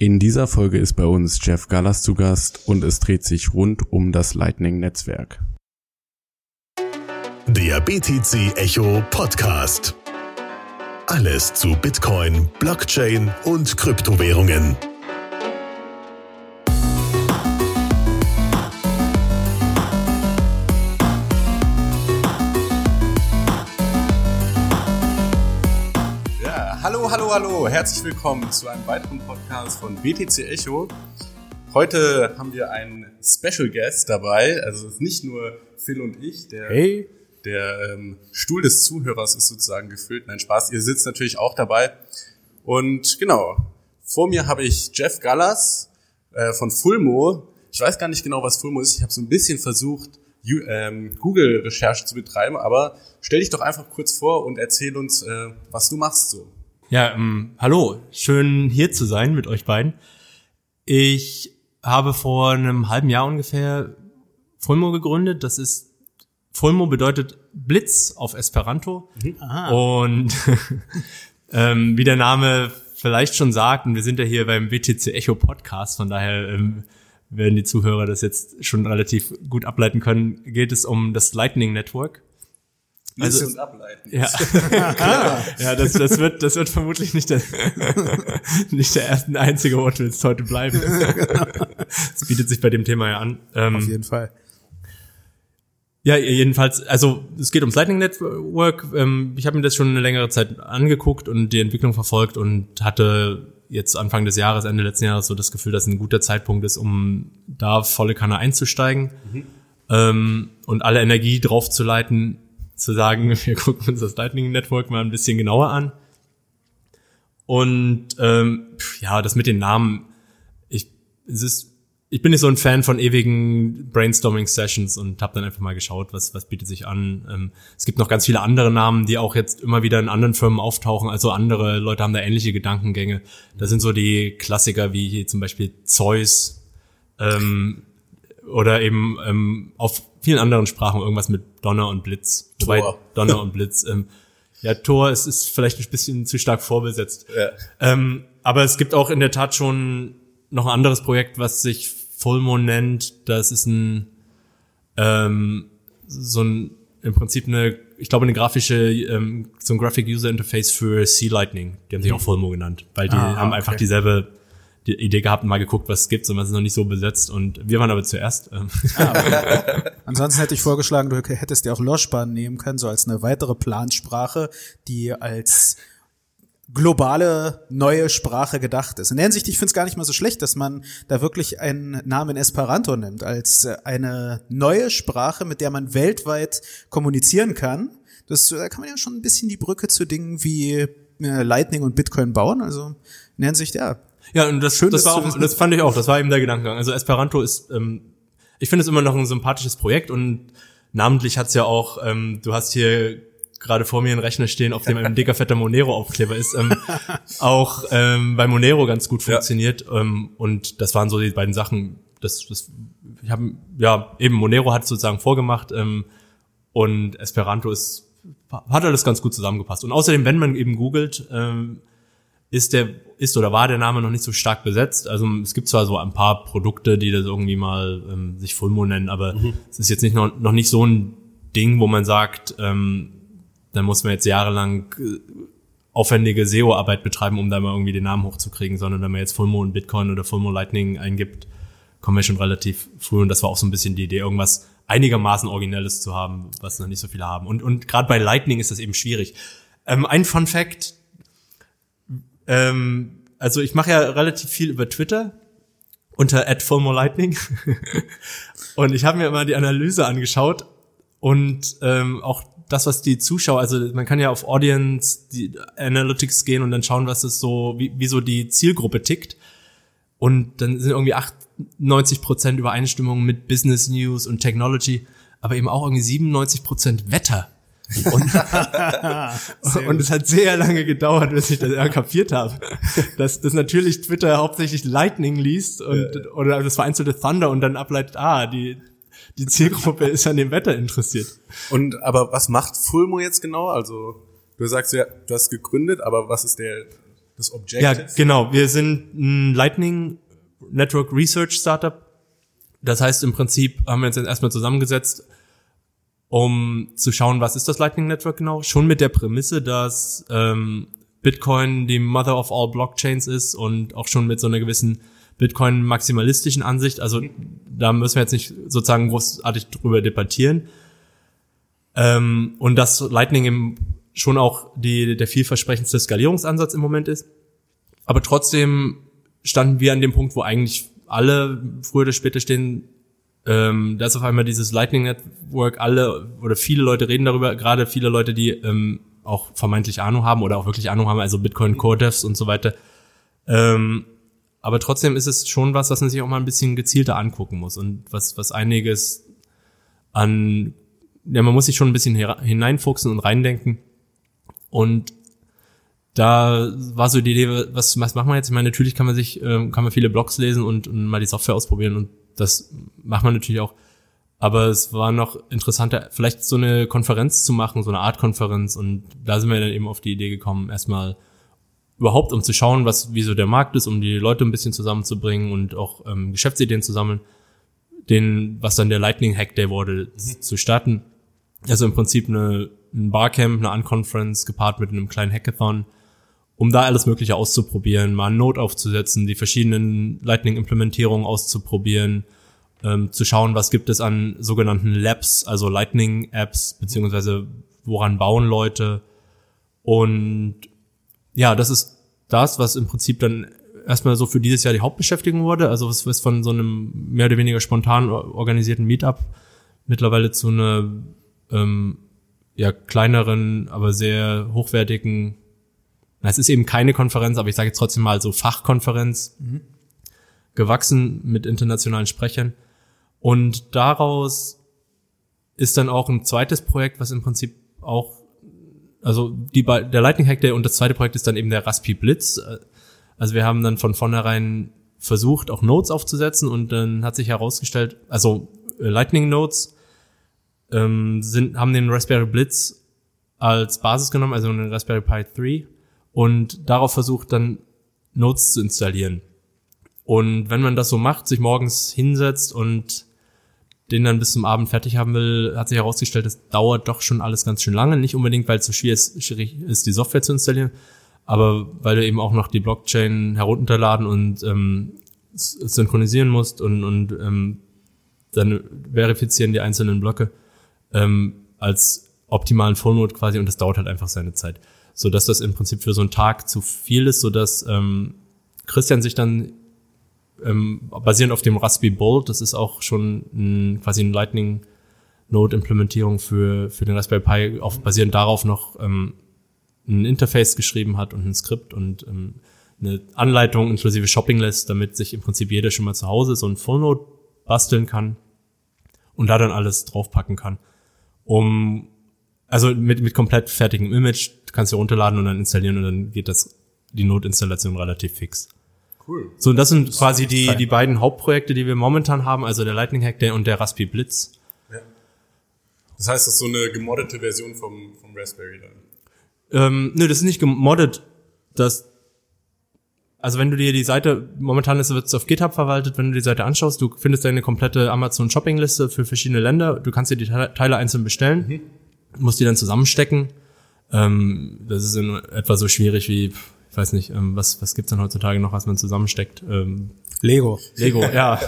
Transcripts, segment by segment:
In dieser Folge ist bei uns Jeff Gallas zu Gast und es dreht sich rund um das Lightning-Netzwerk. Der BTC Echo Podcast. Alles zu Bitcoin, Blockchain und Kryptowährungen. Hallo, hallo, hallo, herzlich willkommen zu einem weiteren Podcast von BTC Echo. Heute haben wir einen Special Guest dabei, also es ist nicht nur Phil und ich, der, hey. der ähm, Stuhl des Zuhörers ist sozusagen gefüllt. Nein, Spaß, ihr sitzt natürlich auch dabei. Und genau, vor mir habe ich Jeff Gallas äh, von Fulmo. Ich weiß gar nicht genau, was Fulmo ist. Ich habe so ein bisschen versucht, ähm, Google-Recherche zu betreiben, aber stell dich doch einfach kurz vor und erzähl uns, äh, was du machst so. Ja, ähm, hallo, schön hier zu sein mit euch beiden. Ich habe vor einem halben Jahr ungefähr Fulmo gegründet. Das ist Fulmo bedeutet Blitz auf Esperanto. Mhm. Und ähm, wie der Name vielleicht schon sagt, und wir sind ja hier beim WTC Echo Podcast, von daher ähm, werden die Zuhörer das jetzt schon relativ gut ableiten können, geht es um das Lightning Network also, und ableiten. Ja, ja das, das, wird, das wird vermutlich nicht der, nicht der erste einzige Wortwitz heute bleiben. Das bietet sich bei dem Thema ja an. Ähm, Auf jeden Fall. Ja, jedenfalls, also es geht ums Lightning Network. Ähm, ich habe mir das schon eine längere Zeit angeguckt und die Entwicklung verfolgt und hatte jetzt Anfang des Jahres, Ende letzten Jahres so das Gefühl, dass ein guter Zeitpunkt ist, um da volle Kanne einzusteigen mhm. ähm, und alle Energie draufzuleiten zu sagen, wir gucken uns das Lightning Network mal ein bisschen genauer an. Und ähm, ja, das mit den Namen, ich, es ist, ich bin nicht so ein Fan von ewigen Brainstorming-Sessions und habe dann einfach mal geschaut, was, was bietet sich an. Ähm, es gibt noch ganz viele andere Namen, die auch jetzt immer wieder in anderen Firmen auftauchen. Also andere Leute haben da ähnliche Gedankengänge. Das sind so die Klassiker wie zum Beispiel Zeus ähm, oder eben ähm, auf vielen anderen Sprachen irgendwas mit Donner und Blitz. Tor. Wobei Donner und Blitz. Ähm, ja, Tor es ist vielleicht ein bisschen zu stark vorbesetzt. Ja. Ähm, aber es gibt auch in der Tat schon noch ein anderes Projekt, was sich Fulmo nennt. Das ist ein ähm, so ein im Prinzip eine, ich glaube, eine grafische, ähm, so ein Graphic User Interface für Sea Lightning. Die haben sich auch Fulmo genannt, weil die ah, haben einfach dieselbe die Idee gehabt und mal geguckt, was es gibt, sondern es ist noch nicht so besetzt und wir waren aber zuerst. Ähm. Ah, okay. Ansonsten hätte ich vorgeschlagen, du hättest dir auch Loschbahn nehmen können, so als eine weitere Plansprache, die als globale neue Sprache gedacht ist. In der Hinsicht, ich finde es gar nicht mal so schlecht, dass man da wirklich einen Namen Esperanto nimmt, als eine neue Sprache, mit der man weltweit kommunizieren kann. Das, da kann man ja schon ein bisschen die Brücke zu Dingen wie äh, Lightning und Bitcoin bauen. Also in der Hinsicht, ja, ja, und das, Schön, das, war auch, das fand ich auch, das war eben der Gedankengang. Also Esperanto ist, ähm, ich finde es immer noch ein sympathisches Projekt und namentlich hat's ja auch, ähm, du hast hier gerade vor mir einen Rechner stehen, auf dem ein dicker fetter Monero-Aufkleber ist, ähm, auch ähm, bei Monero ganz gut funktioniert. Ja. Ähm, und das waren so die beiden Sachen. Das, das, ich habe ja eben Monero hat sozusagen vorgemacht ähm, und Esperanto ist hat alles ganz gut zusammengepasst. Und außerdem, wenn man eben googelt, ähm, ist der ist oder war der Name noch nicht so stark besetzt. Also es gibt zwar so ein paar Produkte, die das irgendwie mal ähm, sich Fulmo nennen, aber mhm. es ist jetzt nicht noch, noch nicht so ein Ding, wo man sagt, ähm, da muss man jetzt jahrelang äh, aufwendige SEO-Arbeit betreiben, um da mal irgendwie den Namen hochzukriegen, sondern wenn man jetzt Fulmo und Bitcoin oder Fulmo Lightning eingibt, kommen wir schon relativ früh und das war auch so ein bisschen die Idee, irgendwas einigermaßen Originelles zu haben, was noch nicht so viele haben. Und, und gerade bei Lightning ist das eben schwierig. Ähm, ein Fun Fact, ähm, also ich mache ja relativ viel über Twitter unter @fulmolightning und ich habe mir immer die Analyse angeschaut und ähm, auch das, was die Zuschauer, also man kann ja auf Audience die Analytics gehen und dann schauen, was ist so, wie, wie so die Zielgruppe tickt. Und dann sind irgendwie 98 Prozent Übereinstimmung mit Business News und Technology, aber eben auch irgendwie 97 Prozent Wetter. Und, und es hat sehr lange gedauert, bis ich das kapiert habe. Dass, dass natürlich Twitter hauptsächlich Lightning liest und, ja. oder das vereinzelte Thunder und dann ableitet, ah, die, die Zielgruppe ist an dem Wetter interessiert. Und aber was macht Fulmo jetzt genau? Also du sagst ja, du hast gegründet, aber was ist der das Objective? Ja, genau. Wir sind ein Lightning Network Research Startup. Das heißt, im Prinzip haben wir uns jetzt erstmal zusammengesetzt, um zu schauen, was ist das Lightning Network genau? Schon mit der Prämisse, dass ähm, Bitcoin die Mother of all Blockchains ist und auch schon mit so einer gewissen Bitcoin-maximalistischen Ansicht. Also da müssen wir jetzt nicht sozusagen großartig drüber debattieren. Ähm, und dass Lightning im, schon auch die, der vielversprechendste Skalierungsansatz im Moment ist. Aber trotzdem standen wir an dem Punkt, wo eigentlich alle früher oder später stehen, ähm, da ist auf einmal dieses Lightning Network, alle oder viele Leute reden darüber, gerade viele Leute, die ähm, auch vermeintlich Ahnung haben oder auch wirklich Ahnung haben, also Bitcoin Core Devs und so weiter. Ähm, aber trotzdem ist es schon was, was man sich auch mal ein bisschen gezielter angucken muss und was, was einiges an, ja, man muss sich schon ein bisschen hineinfuchsen und reindenken. Und da war so die Idee, was, was machen wir jetzt? Ich meine, natürlich kann man sich, ähm, kann man viele Blogs lesen und, und mal die Software ausprobieren und das macht man natürlich auch. Aber es war noch interessanter, vielleicht so eine Konferenz zu machen, so eine Art Konferenz. Und da sind wir dann eben auf die Idee gekommen, erstmal überhaupt um zu schauen, was, wie so der Markt ist, um die Leute ein bisschen zusammenzubringen und auch ähm, Geschäftsideen zu sammeln, den, was dann der Lightning Hack Day wurde, mhm. zu starten. Also im Prinzip eine, ein Barcamp, eine Unconference gepaart mit einem kleinen Hackathon, um da alles Mögliche auszuprobieren, mal eine Note aufzusetzen, die verschiedenen Lightning-Implementierungen auszuprobieren, ähm, zu schauen, was gibt es an sogenannten Labs, also Lightning-Apps, beziehungsweise woran bauen Leute. Und ja, das ist das, was im Prinzip dann erstmal so für dieses Jahr die Hauptbeschäftigung wurde. Also was, was von so einem mehr oder weniger spontan organisierten Meetup mittlerweile zu einer ähm, ja, kleineren, aber sehr hochwertigen, na, es ist eben keine Konferenz, aber ich sage jetzt trotzdem mal so Fachkonferenz, mhm. gewachsen mit internationalen Sprechern. Und daraus ist dann auch ein zweites Projekt, was im Prinzip auch, also die, der Lightning Hack Day und das zweite Projekt ist dann eben der Raspi Blitz. Also wir haben dann von vornherein versucht, auch Nodes aufzusetzen und dann hat sich herausgestellt, also äh, Lightning Nodes ähm, sind, haben den Raspberry Blitz als Basis genommen, also einen Raspberry Pi 3 und darauf versucht dann Nodes zu installieren. Und wenn man das so macht, sich morgens hinsetzt und den dann bis zum Abend fertig haben will, hat sich herausgestellt, das dauert doch schon alles ganz schön lange. Nicht unbedingt, weil es so schwierig ist, die Software zu installieren, aber weil du eben auch noch die Blockchain herunterladen und ähm, synchronisieren musst und, und ähm, dann verifizieren die einzelnen Blöcke ähm, als optimalen Fullnode quasi und das dauert halt einfach seine Zeit. So dass das im Prinzip für so einen Tag zu viel ist, so dass ähm, Christian sich dann ähm, basierend auf dem Raspberry Bolt, das ist auch schon ein, quasi eine Lightning Node Implementierung für, für den Raspberry Pi, auf, basierend darauf noch ähm, ein Interface geschrieben hat und ein Skript und ähm, eine Anleitung inklusive Shopping List, damit sich im Prinzip jeder schon mal zu Hause so ein Full Node basteln kann und da dann alles draufpacken kann. Um, also mit, mit komplett fertigem Image kannst du runterladen und dann installieren und dann geht das, die Node-Installation relativ fix. Cool. So, und das sind das quasi die, die beiden Hauptprojekte, die wir momentan haben, also der Lightning Hack Day und der Raspi Blitz. Ja. Das heißt, das ist so eine gemoddete Version vom, vom Raspberry dann? Ähm, nö, das ist nicht gemoddet. Das, also wenn du dir die Seite, momentan ist es auf GitHub verwaltet, wenn du die Seite anschaust, du findest eine komplette Amazon Shopping Liste für verschiedene Länder. Du kannst dir die Teile einzeln bestellen, mhm. Musst die dann zusammenstecken. Ähm, das ist in etwa so schwierig wie weiß nicht, ähm, was, was gibt's denn heutzutage noch, was man zusammensteckt? Ähm, Lego. Lego, ja.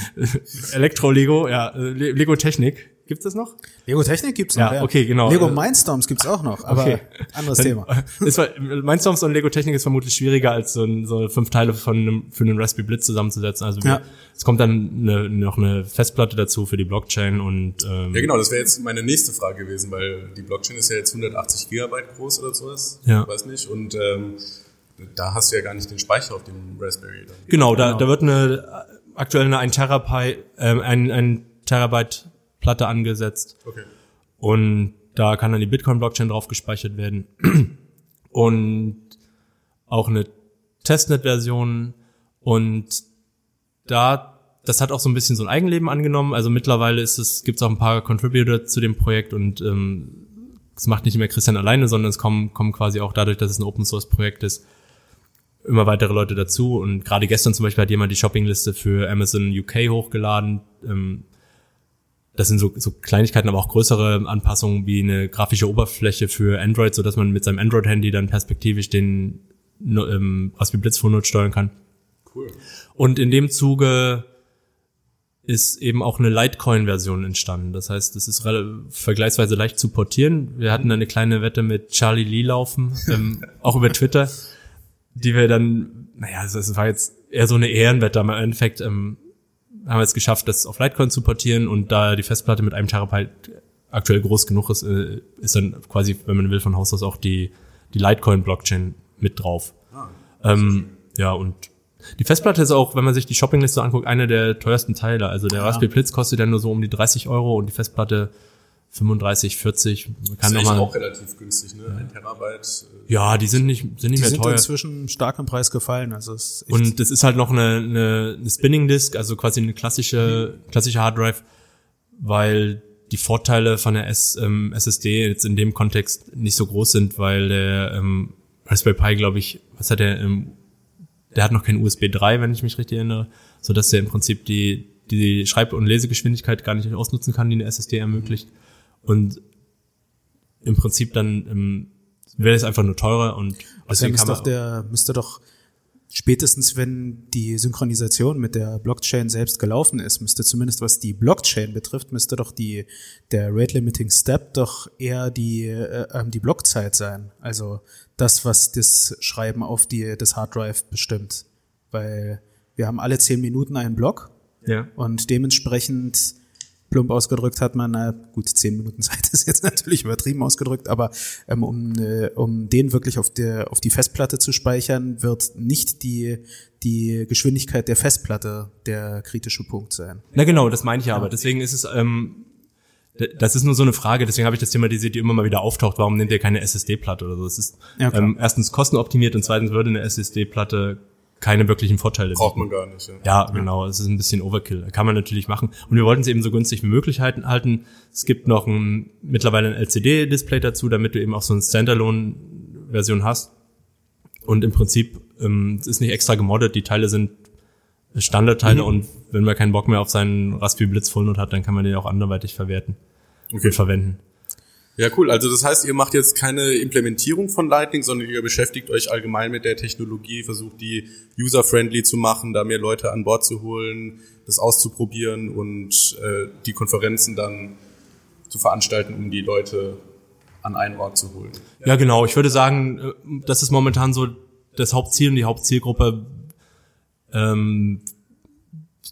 Elektro-Lego, ja. Lego-Technik. Gibt's das noch? Lego Technik gibt's noch. Ja, ja. okay, genau. Lego Mindstorms gibt's auch noch, aber okay. anderes Dann, Thema. Ist, Mindstorms und Lego Technik ist vermutlich schwieriger als so, ein, so fünf Teile von einem, für einen Raspberry Blitz zusammenzusetzen. Also ja. es kommt dann eine, noch eine Festplatte dazu für die Blockchain und ähm, ja genau, das wäre jetzt meine nächste Frage gewesen, weil die Blockchain ist ja jetzt 180 Gigabyte groß oder sowas. Ja. Ich weiß nicht und ähm, da hast du ja gar nicht den Speicher auf dem Raspberry. Dann. Genau, da, genau. da wird eine aktuell eine 1 Terabyte, ähm, ein, ein Terabyte Platte angesetzt. Okay. Und da kann dann die Bitcoin-Blockchain drauf gespeichert werden. Und auch eine Testnet-Version. Und da, das hat auch so ein bisschen so ein Eigenleben angenommen. Also mittlerweile ist es, gibt es auch ein paar Contributor zu dem Projekt und ähm, es macht nicht mehr Christian alleine, sondern es kommen, kommen quasi auch dadurch, dass es ein Open Source Projekt ist, immer weitere Leute dazu. Und gerade gestern zum Beispiel hat jemand die Shoppingliste für Amazon UK hochgeladen. Ähm, das sind so, so Kleinigkeiten, aber auch größere Anpassungen wie eine grafische Oberfläche für Android, so dass man mit seinem Android-Handy dann perspektivisch den ähm, Raspberry Blitz Phone steuern kann. Cool. Und in dem Zuge ist eben auch eine Litecoin-Version entstanden. Das heißt, es ist vergleichsweise leicht zu portieren. Wir hatten eine kleine Wette mit Charlie Lee laufen, ähm, auch über Twitter, die wir dann, naja, es war jetzt eher so eine Ehrenwette, aber im Endeffekt ähm, haben wir es geschafft, das auf Litecoin zu portieren und da die Festplatte mit einem Terabyte aktuell groß genug ist, äh, ist dann quasi, wenn man will, von Haus aus auch die, die Litecoin-Blockchain mit drauf. Ah, ähm, ja, und die Festplatte ist auch, wenn man sich die Shoppingliste anguckt, eine der teuersten Teile. Also der ja. Raspberry Blitz kostet dann nur so um die 30 Euro und die Festplatte 35, 40. Man kann das ist noch mal, auch relativ günstig, ne? Ein Terabyte. Äh, ja, die sind nicht, sind nicht die mehr sind teuer. inzwischen stark im Preis gefallen. Also es ist und das ist halt noch eine, eine, eine Spinning Disk, also quasi eine klassische, klassische Hard Drive, weil die Vorteile von der S, ähm, SSD jetzt in dem Kontext nicht so groß sind, weil der ähm, Raspberry Pi, glaube ich, was hat der, ähm, der hat noch kein USB 3, wenn ich mich richtig erinnere, so dass der im Prinzip die, die Schreib- und Lesegeschwindigkeit gar nicht ausnutzen kann, die eine SSD ermöglicht. Und im Prinzip dann ähm, wäre es einfach nur teurer und deswegen kann man doch der müsste doch spätestens wenn die Synchronisation mit der Blockchain selbst gelaufen ist, müsste zumindest was die Blockchain betrifft, müsste doch die der Rate Limiting Step doch eher die äh, ähm, die Blockzeit sein. Also das, was das Schreiben auf die das Hard Drive bestimmt, weil wir haben alle zehn Minuten einen Block ja. und dementsprechend plump ausgedrückt hat man, na gut, zehn Minuten Zeit ist jetzt natürlich übertrieben ausgedrückt, aber ähm, um, äh, um den wirklich auf, der, auf die Festplatte zu speichern, wird nicht die, die Geschwindigkeit der Festplatte der kritische Punkt sein. Na genau, das meine ich ja, aber deswegen ist es, ähm, das ist nur so eine Frage, deswegen habe ich das thematisiert, die immer mal wieder auftaucht, warum nehmt ihr keine SSD-Platte oder so? Es ist ja, ähm, erstens kostenoptimiert und zweitens würde eine SSD-Platte keine wirklichen Vorteile Braucht man gar nicht. Ja. ja, genau. Es ist ein bisschen Overkill. Kann man natürlich machen. Und wir wollten es eben so günstig wie möglich halten. Es gibt noch ein, mittlerweile ein LCD-Display dazu, damit du eben auch so eine Standalone-Version hast. Und im Prinzip, ähm, es ist nicht extra gemoddet. Die Teile sind Standardteile mhm. und wenn man keinen Bock mehr auf seinen Raspberry Blitz Full hat, dann kann man den auch anderweitig verwerten okay. und verwenden. Ja, cool. Also das heißt, ihr macht jetzt keine Implementierung von Lightning, sondern ihr beschäftigt euch allgemein mit der Technologie, versucht die user-friendly zu machen, da mehr Leute an Bord zu holen, das auszuprobieren und äh, die Konferenzen dann zu veranstalten, um die Leute an einen Ort zu holen. Ja, genau. Ich würde sagen, äh, das ist momentan so das Hauptziel und die Hauptzielgruppe ähm,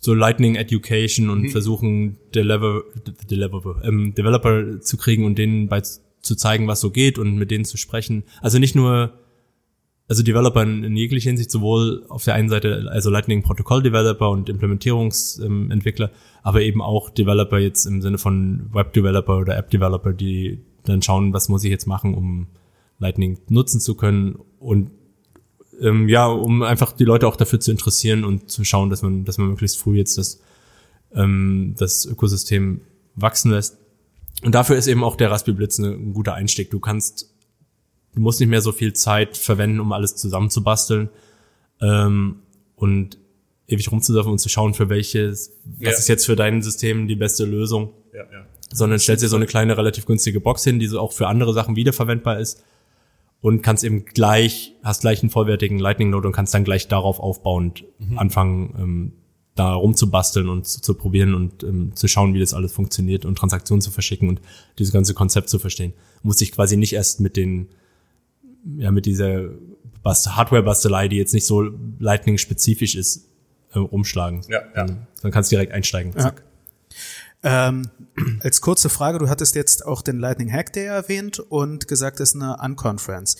so Lightning Education und mhm. versuchen Deliver, Deliver, ähm, Developer zu kriegen und denen bei zu zeigen, was so geht und mit denen zu sprechen. Also nicht nur, also Developer in, in jeglicher Hinsicht, sowohl auf der einen Seite, also Lightning Protokoll Developer und Implementierungsentwickler, ähm, aber eben auch Developer jetzt im Sinne von Web Developer oder App Developer, die dann schauen, was muss ich jetzt machen, um Lightning nutzen zu können und ähm, ja, um einfach die Leute auch dafür zu interessieren und zu schauen, dass man, dass man möglichst früh jetzt das, ähm, das Ökosystem wachsen lässt. Und dafür ist eben auch der Raspberry Blitz ein guter Einstieg. Du kannst, du musst nicht mehr so viel Zeit verwenden, um alles zusammenzubasteln ähm, und ewig rumzusurfen und zu schauen, für welches, was ja. ist jetzt für dein System die beste Lösung. Ja, ja. Sondern stellst dir so eine kleine, relativ günstige Box hin, die so auch für andere Sachen wiederverwendbar ist und kannst eben gleich, hast gleich einen vollwertigen Lightning Node und kannst dann gleich darauf aufbauend mhm. anfangen, ähm, da rumzubasteln und zu, zu probieren und ähm, zu schauen, wie das alles funktioniert und Transaktionen zu verschicken und dieses ganze Konzept zu verstehen. Muss ich quasi nicht erst mit den, ja, mit dieser Hardware-Bastelei, die jetzt nicht so Lightning-spezifisch ist, äh, umschlagen. Ja, ja. Dann, dann kannst du direkt einsteigen. Zack. Ähm, als kurze Frage, du hattest jetzt auch den Lightning Hack Day erwähnt und gesagt, es ist eine Unconference.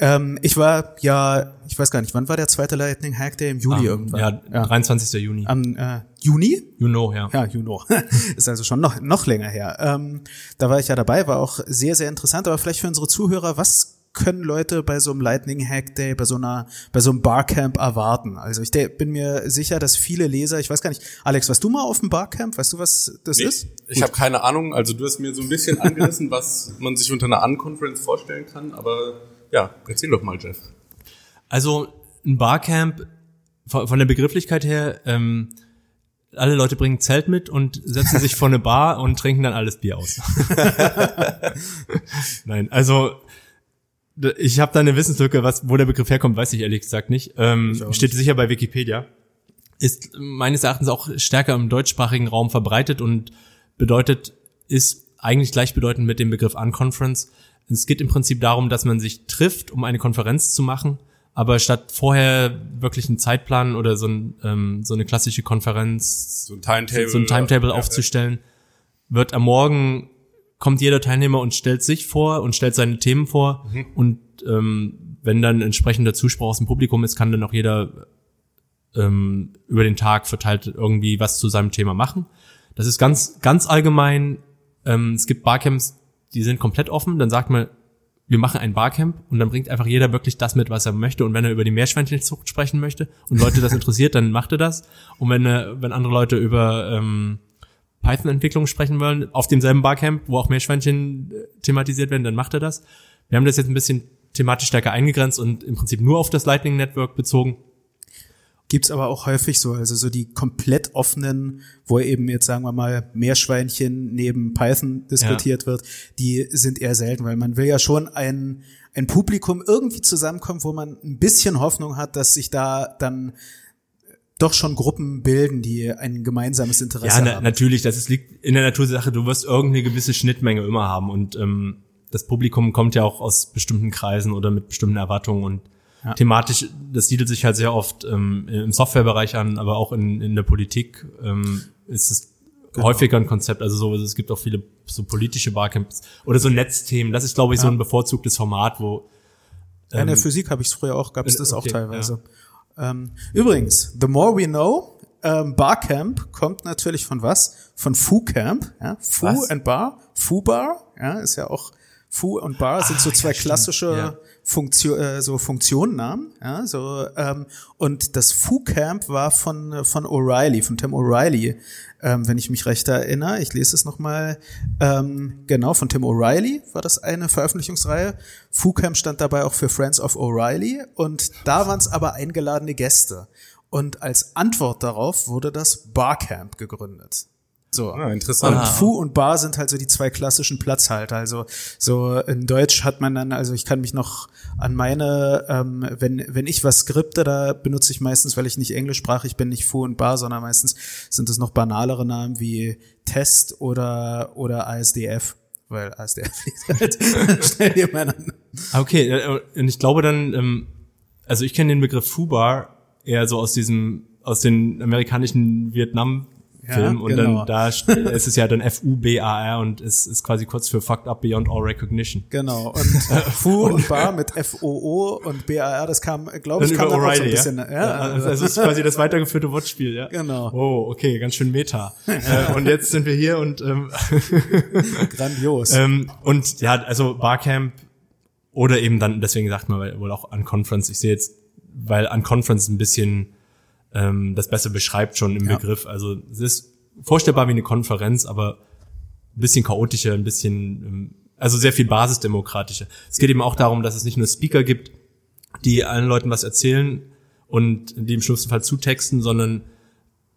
Ähm, ich war ja, ich weiß gar nicht, wann war der zweite Lightning Hack Day? Im Juli um, irgendwann. Ja, ja, 23. Juni. Am äh, Juni? Juno, ja. Ja, Juno. ist also schon noch, noch länger her. Ähm, da war ich ja dabei, war auch sehr, sehr interessant, aber vielleicht für unsere Zuhörer, was können Leute bei so einem Lightning Hack Day, bei so einer, bei so einem Barcamp erwarten? Also ich bin mir sicher, dass viele Leser, ich weiß gar nicht, Alex, warst du mal auf dem Barcamp? Weißt du, was das nee, ist? Ich habe keine Ahnung. Also du hast mir so ein bisschen angerissen, was man sich unter einer Unconference vorstellen kann, aber ja, erzähl doch mal, Jeff. Also ein Barcamp von, der Begrifflichkeit her, ähm, alle Leute bringen Zelt mit und setzen sich vor eine Bar und trinken dann alles Bier aus. Nein, also ich habe da eine Wissenslücke, was wo der Begriff herkommt, weiß ich ehrlich gesagt nicht. Ähm, steht sicher bei Wikipedia. Ist meines Erachtens auch stärker im deutschsprachigen Raum verbreitet und bedeutet, ist eigentlich gleichbedeutend mit dem Begriff Unconference. Es geht im Prinzip darum, dass man sich trifft, um eine Konferenz zu machen, aber statt vorher wirklich einen Zeitplan oder so, ein, ähm, so eine klassische Konferenz So ein Timetable. so ein Timetable aufzustellen, wird am Morgen kommt jeder Teilnehmer und stellt sich vor und stellt seine Themen vor Mhm. und ähm, wenn dann entsprechender Zuspruch aus dem Publikum ist, kann dann auch jeder ähm, über den Tag verteilt irgendwie was zu seinem Thema machen. Das ist ganz ganz allgemein. Ähm, es gibt Barcamps, die sind komplett offen. Dann sagt man, wir machen ein Barcamp und dann bringt einfach jeder wirklich das mit, was er möchte. Und wenn er über die Meerschweinchenzucht sprechen möchte und Leute das interessiert, dann macht er das. Und wenn er, wenn andere Leute über ähm, Python-Entwicklung sprechen wollen, auf demselben Barcamp, wo auch Meerschweinchen äh, thematisiert werden, dann macht er das. Wir haben das jetzt ein bisschen thematisch stärker eingegrenzt und im Prinzip nur auf das Lightning Network bezogen. Gibt's aber auch häufig so, also so die komplett offenen, wo eben jetzt sagen wir mal Meerschweinchen neben Python diskutiert wird, die sind eher selten, weil man will ja schon ein, ein Publikum irgendwie zusammenkommen, wo man ein bisschen Hoffnung hat, dass sich da dann doch schon Gruppen bilden, die ein gemeinsames Interesse Ja, na, haben. natürlich, das ist, liegt in der Natur der Sache, du wirst irgendeine gewisse Schnittmenge immer haben und ähm, das Publikum kommt ja auch aus bestimmten Kreisen oder mit bestimmten Erwartungen und Ja. thematisch, das siedelt sich halt sehr oft ähm, im Softwarebereich an, aber auch in, in der Politik ähm, ist es Genau. häufiger ein Konzept, also so, es gibt auch viele so politische Barcamps oder so Netzthemen, das ist glaube ich so Ja. ein bevorzugtes Format, wo Ja, in der ähm, Physik habe ich es früher auch, gab es äh, das auch okay, teilweise. Ähm, übrigens, the more we know, ähm, Barcamp kommt natürlich von was? Von Foo Camp, ja? Foo Was? and Bar, Foo Bar, ja, ist ja auch Foo und Bar sind so Ah, zwei ja, klassische ja. Funktion, äh, so Funktionennamen, ja, so ähm, und das Foo Camp war von äh, von O'Reilly, von Tim O'Reilly, ähm, wenn ich mich recht erinnere. Ich lese es noch mal. Ähm, genau von Tim O'Reilly war das eine Veröffentlichungsreihe. Foo Camp stand dabei auch für Friends of O'Reilly und da waren es aber eingeladene Gäste. Und als Antwort darauf wurde das Barcamp gegründet. So. Ah, interessant. Und Fu und Bar sind halt so die zwei klassischen Platzhalter. Also so in Deutsch hat man dann, also ich kann mich noch an meine, ähm, wenn, wenn ich was skripte, da benutze ich meistens, weil ich nicht englischsprachig bin, nicht Fu und Bar, sondern meistens sind es noch banalere Namen wie Test oder, oder ASDF. Weil ASDF liegt halt schnell. Ah, Okay, äh, und ich glaube dann, ähm, also ich kenne den Begriff Fubar eher so aus diesem, aus den amerikanischen Vietnam Film Ja, und genau. dann da st- es ist ja dann F-U-B-A-R und es ist quasi kurz für Fucked Up Beyond All Recognition. Genau. Und Fu und Bar mit F-O-O und B-A-R, das kam, glaube ich, kam dann auch so ein bisschen. Ja, ja? Also es ist quasi das weitergeführte Wortspiel, ja. Genau. Oh, okay, ganz schön Meta. äh, und jetzt sind wir hier und ähm, grandios. Ähm, und ja, also Barcamp oder eben dann, deswegen sagt man wohl auch Unconference. Ich sehe jetzt, weil Unconference ein bisschen ähm, das besser beschreibt schon im Ja. Begriff. Also es ist vorstellbar wie eine Konferenz, aber ein bisschen chaotischer, ein bisschen, ähm, also sehr viel basisdemokratischer. Es geht eben auch darum, dass es nicht nur Speaker gibt, die allen Leuten was erzählen und die im schlimmsten Fall zutexten, sondern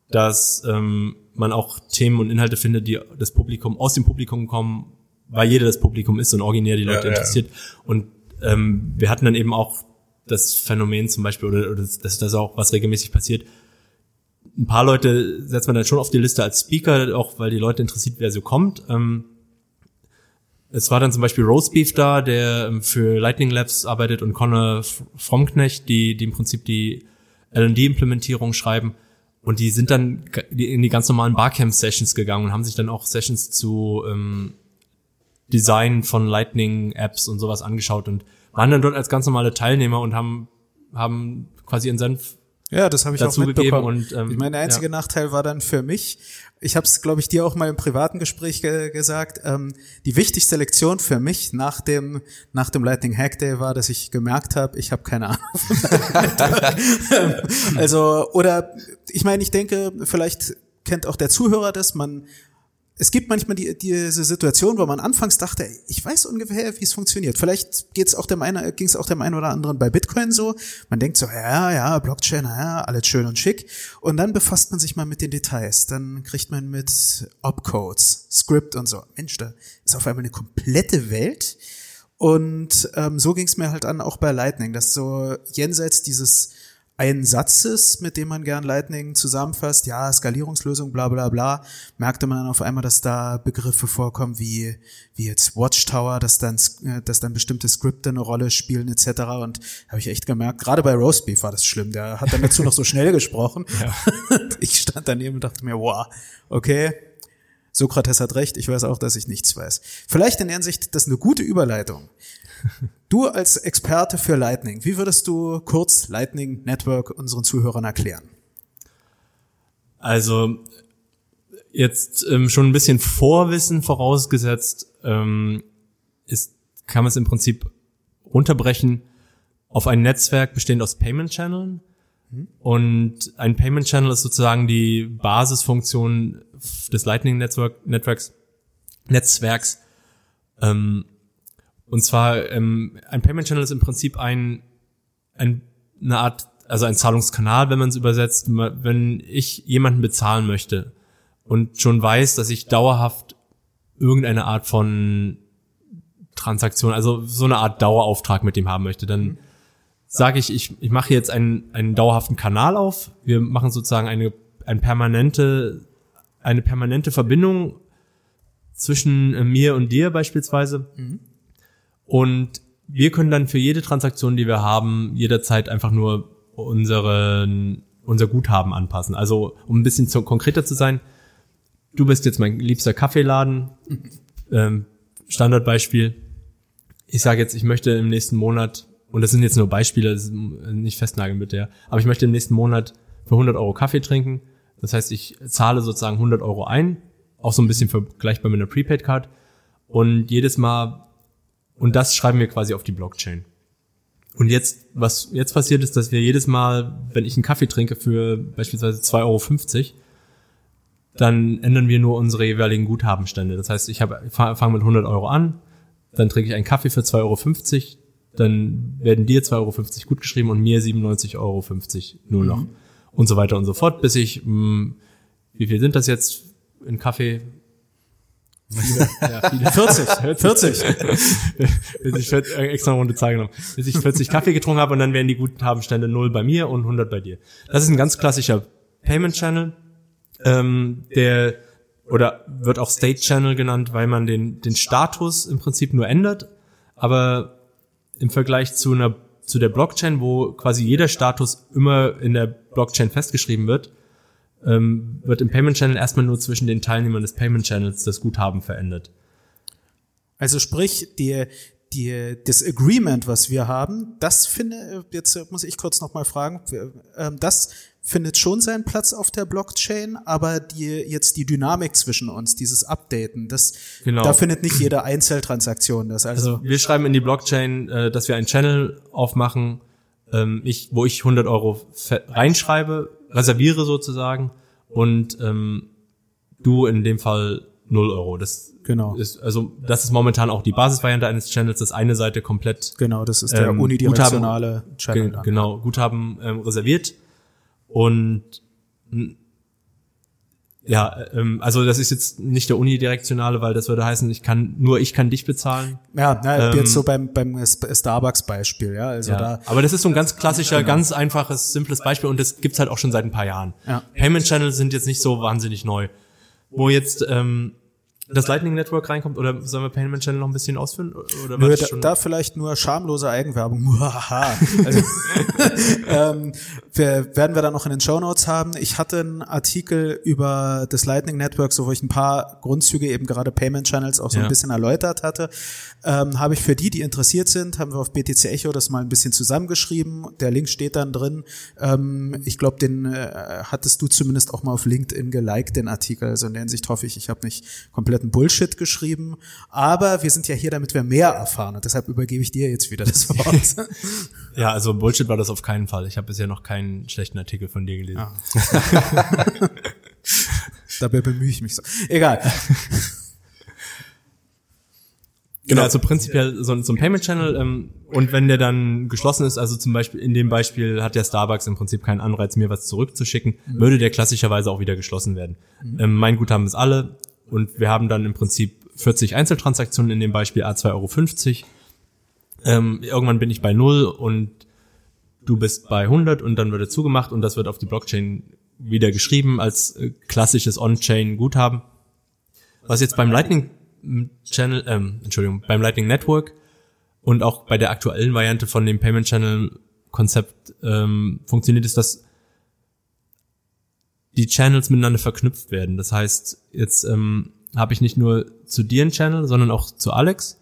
dass ähm, man auch Themen und Inhalte findet, die das Publikum aus dem Publikum kommen, weil jeder das Publikum ist und originär die Leute ja. interessiert. Und ähm, wir hatten dann eben auch das Phänomen zum Beispiel, oder, oder das, das auch, was regelmäßig passiert. Ein paar Leute setzt man dann schon auf die Liste als Speaker, auch weil die Leute interessiert, wer so kommt. Ähm, es war dann zum Beispiel Roastbeef da, der ähm, für Lightning Labs arbeitet und Connor Fromknecht, die, die im Prinzip die L&D-Implementierung schreiben. Und die sind dann in die ganz normalen Barcamp-Sessions gegangen und haben sich dann auch Sessions zu ähm, Design von Lightning-Apps und sowas angeschaut und waren dann dort als ganz normale Teilnehmer und haben, haben quasi ihren Senf Ja, das habe ich auch mitbekommen. und, ähm, ich meine, der einzige ja. Nachteil war dann für mich, ich habe es, glaube ich, dir auch mal im privaten Gespräch ge gesagt, ähm, die wichtigste Lektion für mich nach dem, nach dem Lightning Hack Day war, dass ich gemerkt habe, ich habe keine Ahnung. Also, oder ich meine, ich denke, vielleicht kennt auch der Zuhörer das, man es gibt manchmal die, diese Situation, wo man anfangs dachte, ich weiß ungefähr, wie es funktioniert. Vielleicht geht's auch dem einen, ging's auch dem einen oder anderen bei Bitcoin so. Man denkt so, ja, ja, Blockchain, ja, alles schön und schick. Und dann befasst man sich mal mit den Details. Dann kriegt man mit Opcodes, Script und so. Mensch, da ist auf einmal eine komplette Welt. Und ähm, so ging's mir halt an auch bei Lightning, dass so jenseits dieses einen Satzes, mit dem man gern Lightning zusammenfasst, ja, Skalierungslösung, bla bla bla, merkte man dann auf einmal, dass da Begriffe vorkommen wie, wie jetzt Watchtower, dass dann, äh, dass dann bestimmte Skripte eine Rolle spielen etc. Und habe ich echt gemerkt, gerade bei Roastbeef war das schlimm, der hat dann dazu noch so schnell gesprochen. Ja. ich stand daneben und dachte mir, wow, okay, Sokrates hat recht, ich weiß auch, dass ich nichts weiß. Vielleicht in der Hinsicht, das ist eine gute Überleitung. Du als Experte für Lightning, wie würdest du kurz Lightning Network unseren Zuhörern erklären? Also jetzt ähm, schon ein bisschen Vorwissen vorausgesetzt, ähm, ist, kann man es im Prinzip runterbrechen auf ein Netzwerk bestehend aus Payment Channeln. Mhm. Und ein Payment Channel ist sozusagen die Basisfunktion des Lightning Network, Netzwerks, Netzwerks. Ähm, und zwar, ähm, ein Payment Channel ist im Prinzip ein, ein eine Art, also ein Zahlungskanal, wenn man es übersetzt, wenn ich jemanden bezahlen möchte und schon weiß, dass ich dauerhaft irgendeine Art von Transaktion, also so eine Art Dauerauftrag mit dem haben möchte, dann sage ich, ich, ich mache jetzt einen, einen dauerhaften Kanal auf. Wir machen sozusagen eine, eine permanente eine permanente Verbindung zwischen äh, mir und dir beispielsweise. Mhm. Und wir können dann für jede Transaktion, die wir haben, jederzeit einfach nur unseren, unser Guthaben anpassen. Also, um ein bisschen zu, konkreter zu sein, du bist jetzt mein liebster Kaffeeladen, ähm, Standardbeispiel. Ich sage jetzt, ich möchte im nächsten Monat, und das sind jetzt nur Beispiele, nicht festnageln bitte, ja, aber ich möchte im nächsten Monat für 100 Euro Kaffee trinken das heißt, ich zahle sozusagen 100 Euro ein, auch so ein bisschen vergleichbar mit einer Prepaid-Card. Und jedes Mal, und das schreiben wir quasi auf die Blockchain. Und jetzt, was jetzt passiert ist, dass wir jedes Mal, wenn ich einen Kaffee trinke für beispielsweise 2,50 Euro, dann ändern wir nur unsere jeweiligen Guthabenstände. Das heißt, ich fange mit 100 Euro an, dann trinke ich einen Kaffee für 2,50 Euro, dann werden dir 2,50 Euro gut geschrieben und mir 97,50 Euro nur noch. Mhm und so weiter und so fort, bis ich, mh, hm, wie viel sind das jetzt in Kaffee? Viele, ja, viele. 40, 40. bis ich 40, äh, extra Runde Zahl genommen. Bis ich 40 Kaffee getrunken habe und dann werden die Guthabenstände 0 bei mir und 100 bei dir. Das ist ein ganz klassischer Payment Channel, ähm, der oder wird auch State Channel genannt, weil man den den Status im Prinzip nur ändert, aber im Vergleich zu einer zu der Blockchain, wo quasi jeder Status immer in der Blockchain festgeschrieben wird, ähm, wird im Payment Channel erstmal nur zwischen den Teilnehmern des Payment Channels das Guthaben verändert. Also sprich, die, die, das Agreement, was wir haben, das finde, jetzt muss ich kurz nochmal fragen, ähm, das findet schon seinen Platz auf der Blockchain, aber die, jetzt die Dynamik zwischen uns, dieses Updaten, das, genau. da findet nicht jede Einzeltransaktion das. Also, also wir schreiben in die Blockchain, äh, dass wir einen Channel aufmachen, ähm, ich, wo ich 100 Euro reinschreibe, reserviere sozusagen und ähm, du in dem Fall 0 Euro. Das genau. ist also das ist momentan auch die Basisvariante eines Channels, dass eine Seite komplett genau, das ist der ähm, unidirektionale Guthaben, Channel. Ge genau, Guthaben ähm, reserviert und ja, ähm, also das ist jetzt nicht der unidirektionale, weil das würde heißen, ich kann nur ich kann dich bezahlen. Ja, na, ähm, jetzt so beim beim Starbucks Beispiel, ja, also ja, da. Aber das ist so ein ganz klassischer, genau. ganz einfaches, simples Beispiel und das gibt's halt auch schon seit ein paar Jahren. Ja. Payment Channels sind jetzt nicht so wahnsinnig neu. Wo jetzt ähm, das Lightning Network reinkommt oder sollen wir Payment Channel noch ein bisschen ausführen? Oder Nö, da, da vielleicht nur schamlose Eigenwerbung. also, ähm, wir, werden wir dann noch in den Show Notes haben. Ich hatte einen Artikel über das Lightning Network, so wo ich ein paar Grundzüge eben gerade Payment Channels auch so ja. ein bisschen erläutert hatte. Ähm, habe ich für die, die interessiert sind, haben wir auf BTC Echo das mal ein bisschen zusammengeschrieben. Der Link steht dann drin. Ähm, ich glaube, den äh, hattest du zumindest auch mal auf LinkedIn geliked, den Artikel. Also in der Hinsicht hoffe ich, ich habe nicht kompletten Bullshit geschrieben. Aber wir sind ja hier, damit wir mehr erfahren. Und deshalb übergebe ich dir jetzt wieder das Wort. ja, also Bullshit war das auf keinen Fall. Ich habe bisher noch keinen schlechten Artikel von dir gelesen. Ah. Dabei bemühe ich mich so. Egal. Genau, also prinzipiell so, so ein Payment Channel ähm, und wenn der dann geschlossen ist, also zum Beispiel in dem Beispiel hat der Starbucks im Prinzip keinen Anreiz, mir was zurückzuschicken, mhm. würde der klassischerweise auch wieder geschlossen werden. Mhm. Ähm, mein Guthaben ist alle und wir haben dann im Prinzip 40 Einzeltransaktionen in dem Beispiel A2,50 Euro. Ähm, irgendwann bin ich bei null und du bist bei 100 und dann wird er zugemacht und das wird auf die Blockchain wieder geschrieben als äh, klassisches On-Chain-Guthaben. Was jetzt beim Lightning Channel, ähm, Entschuldigung, beim Lightning Network und auch bei der aktuellen Variante von dem Payment Channel Konzept ähm, funktioniert ist, dass die Channels miteinander verknüpft werden. Das heißt, jetzt ähm, habe ich nicht nur zu dir einen Channel, sondern auch zu Alex.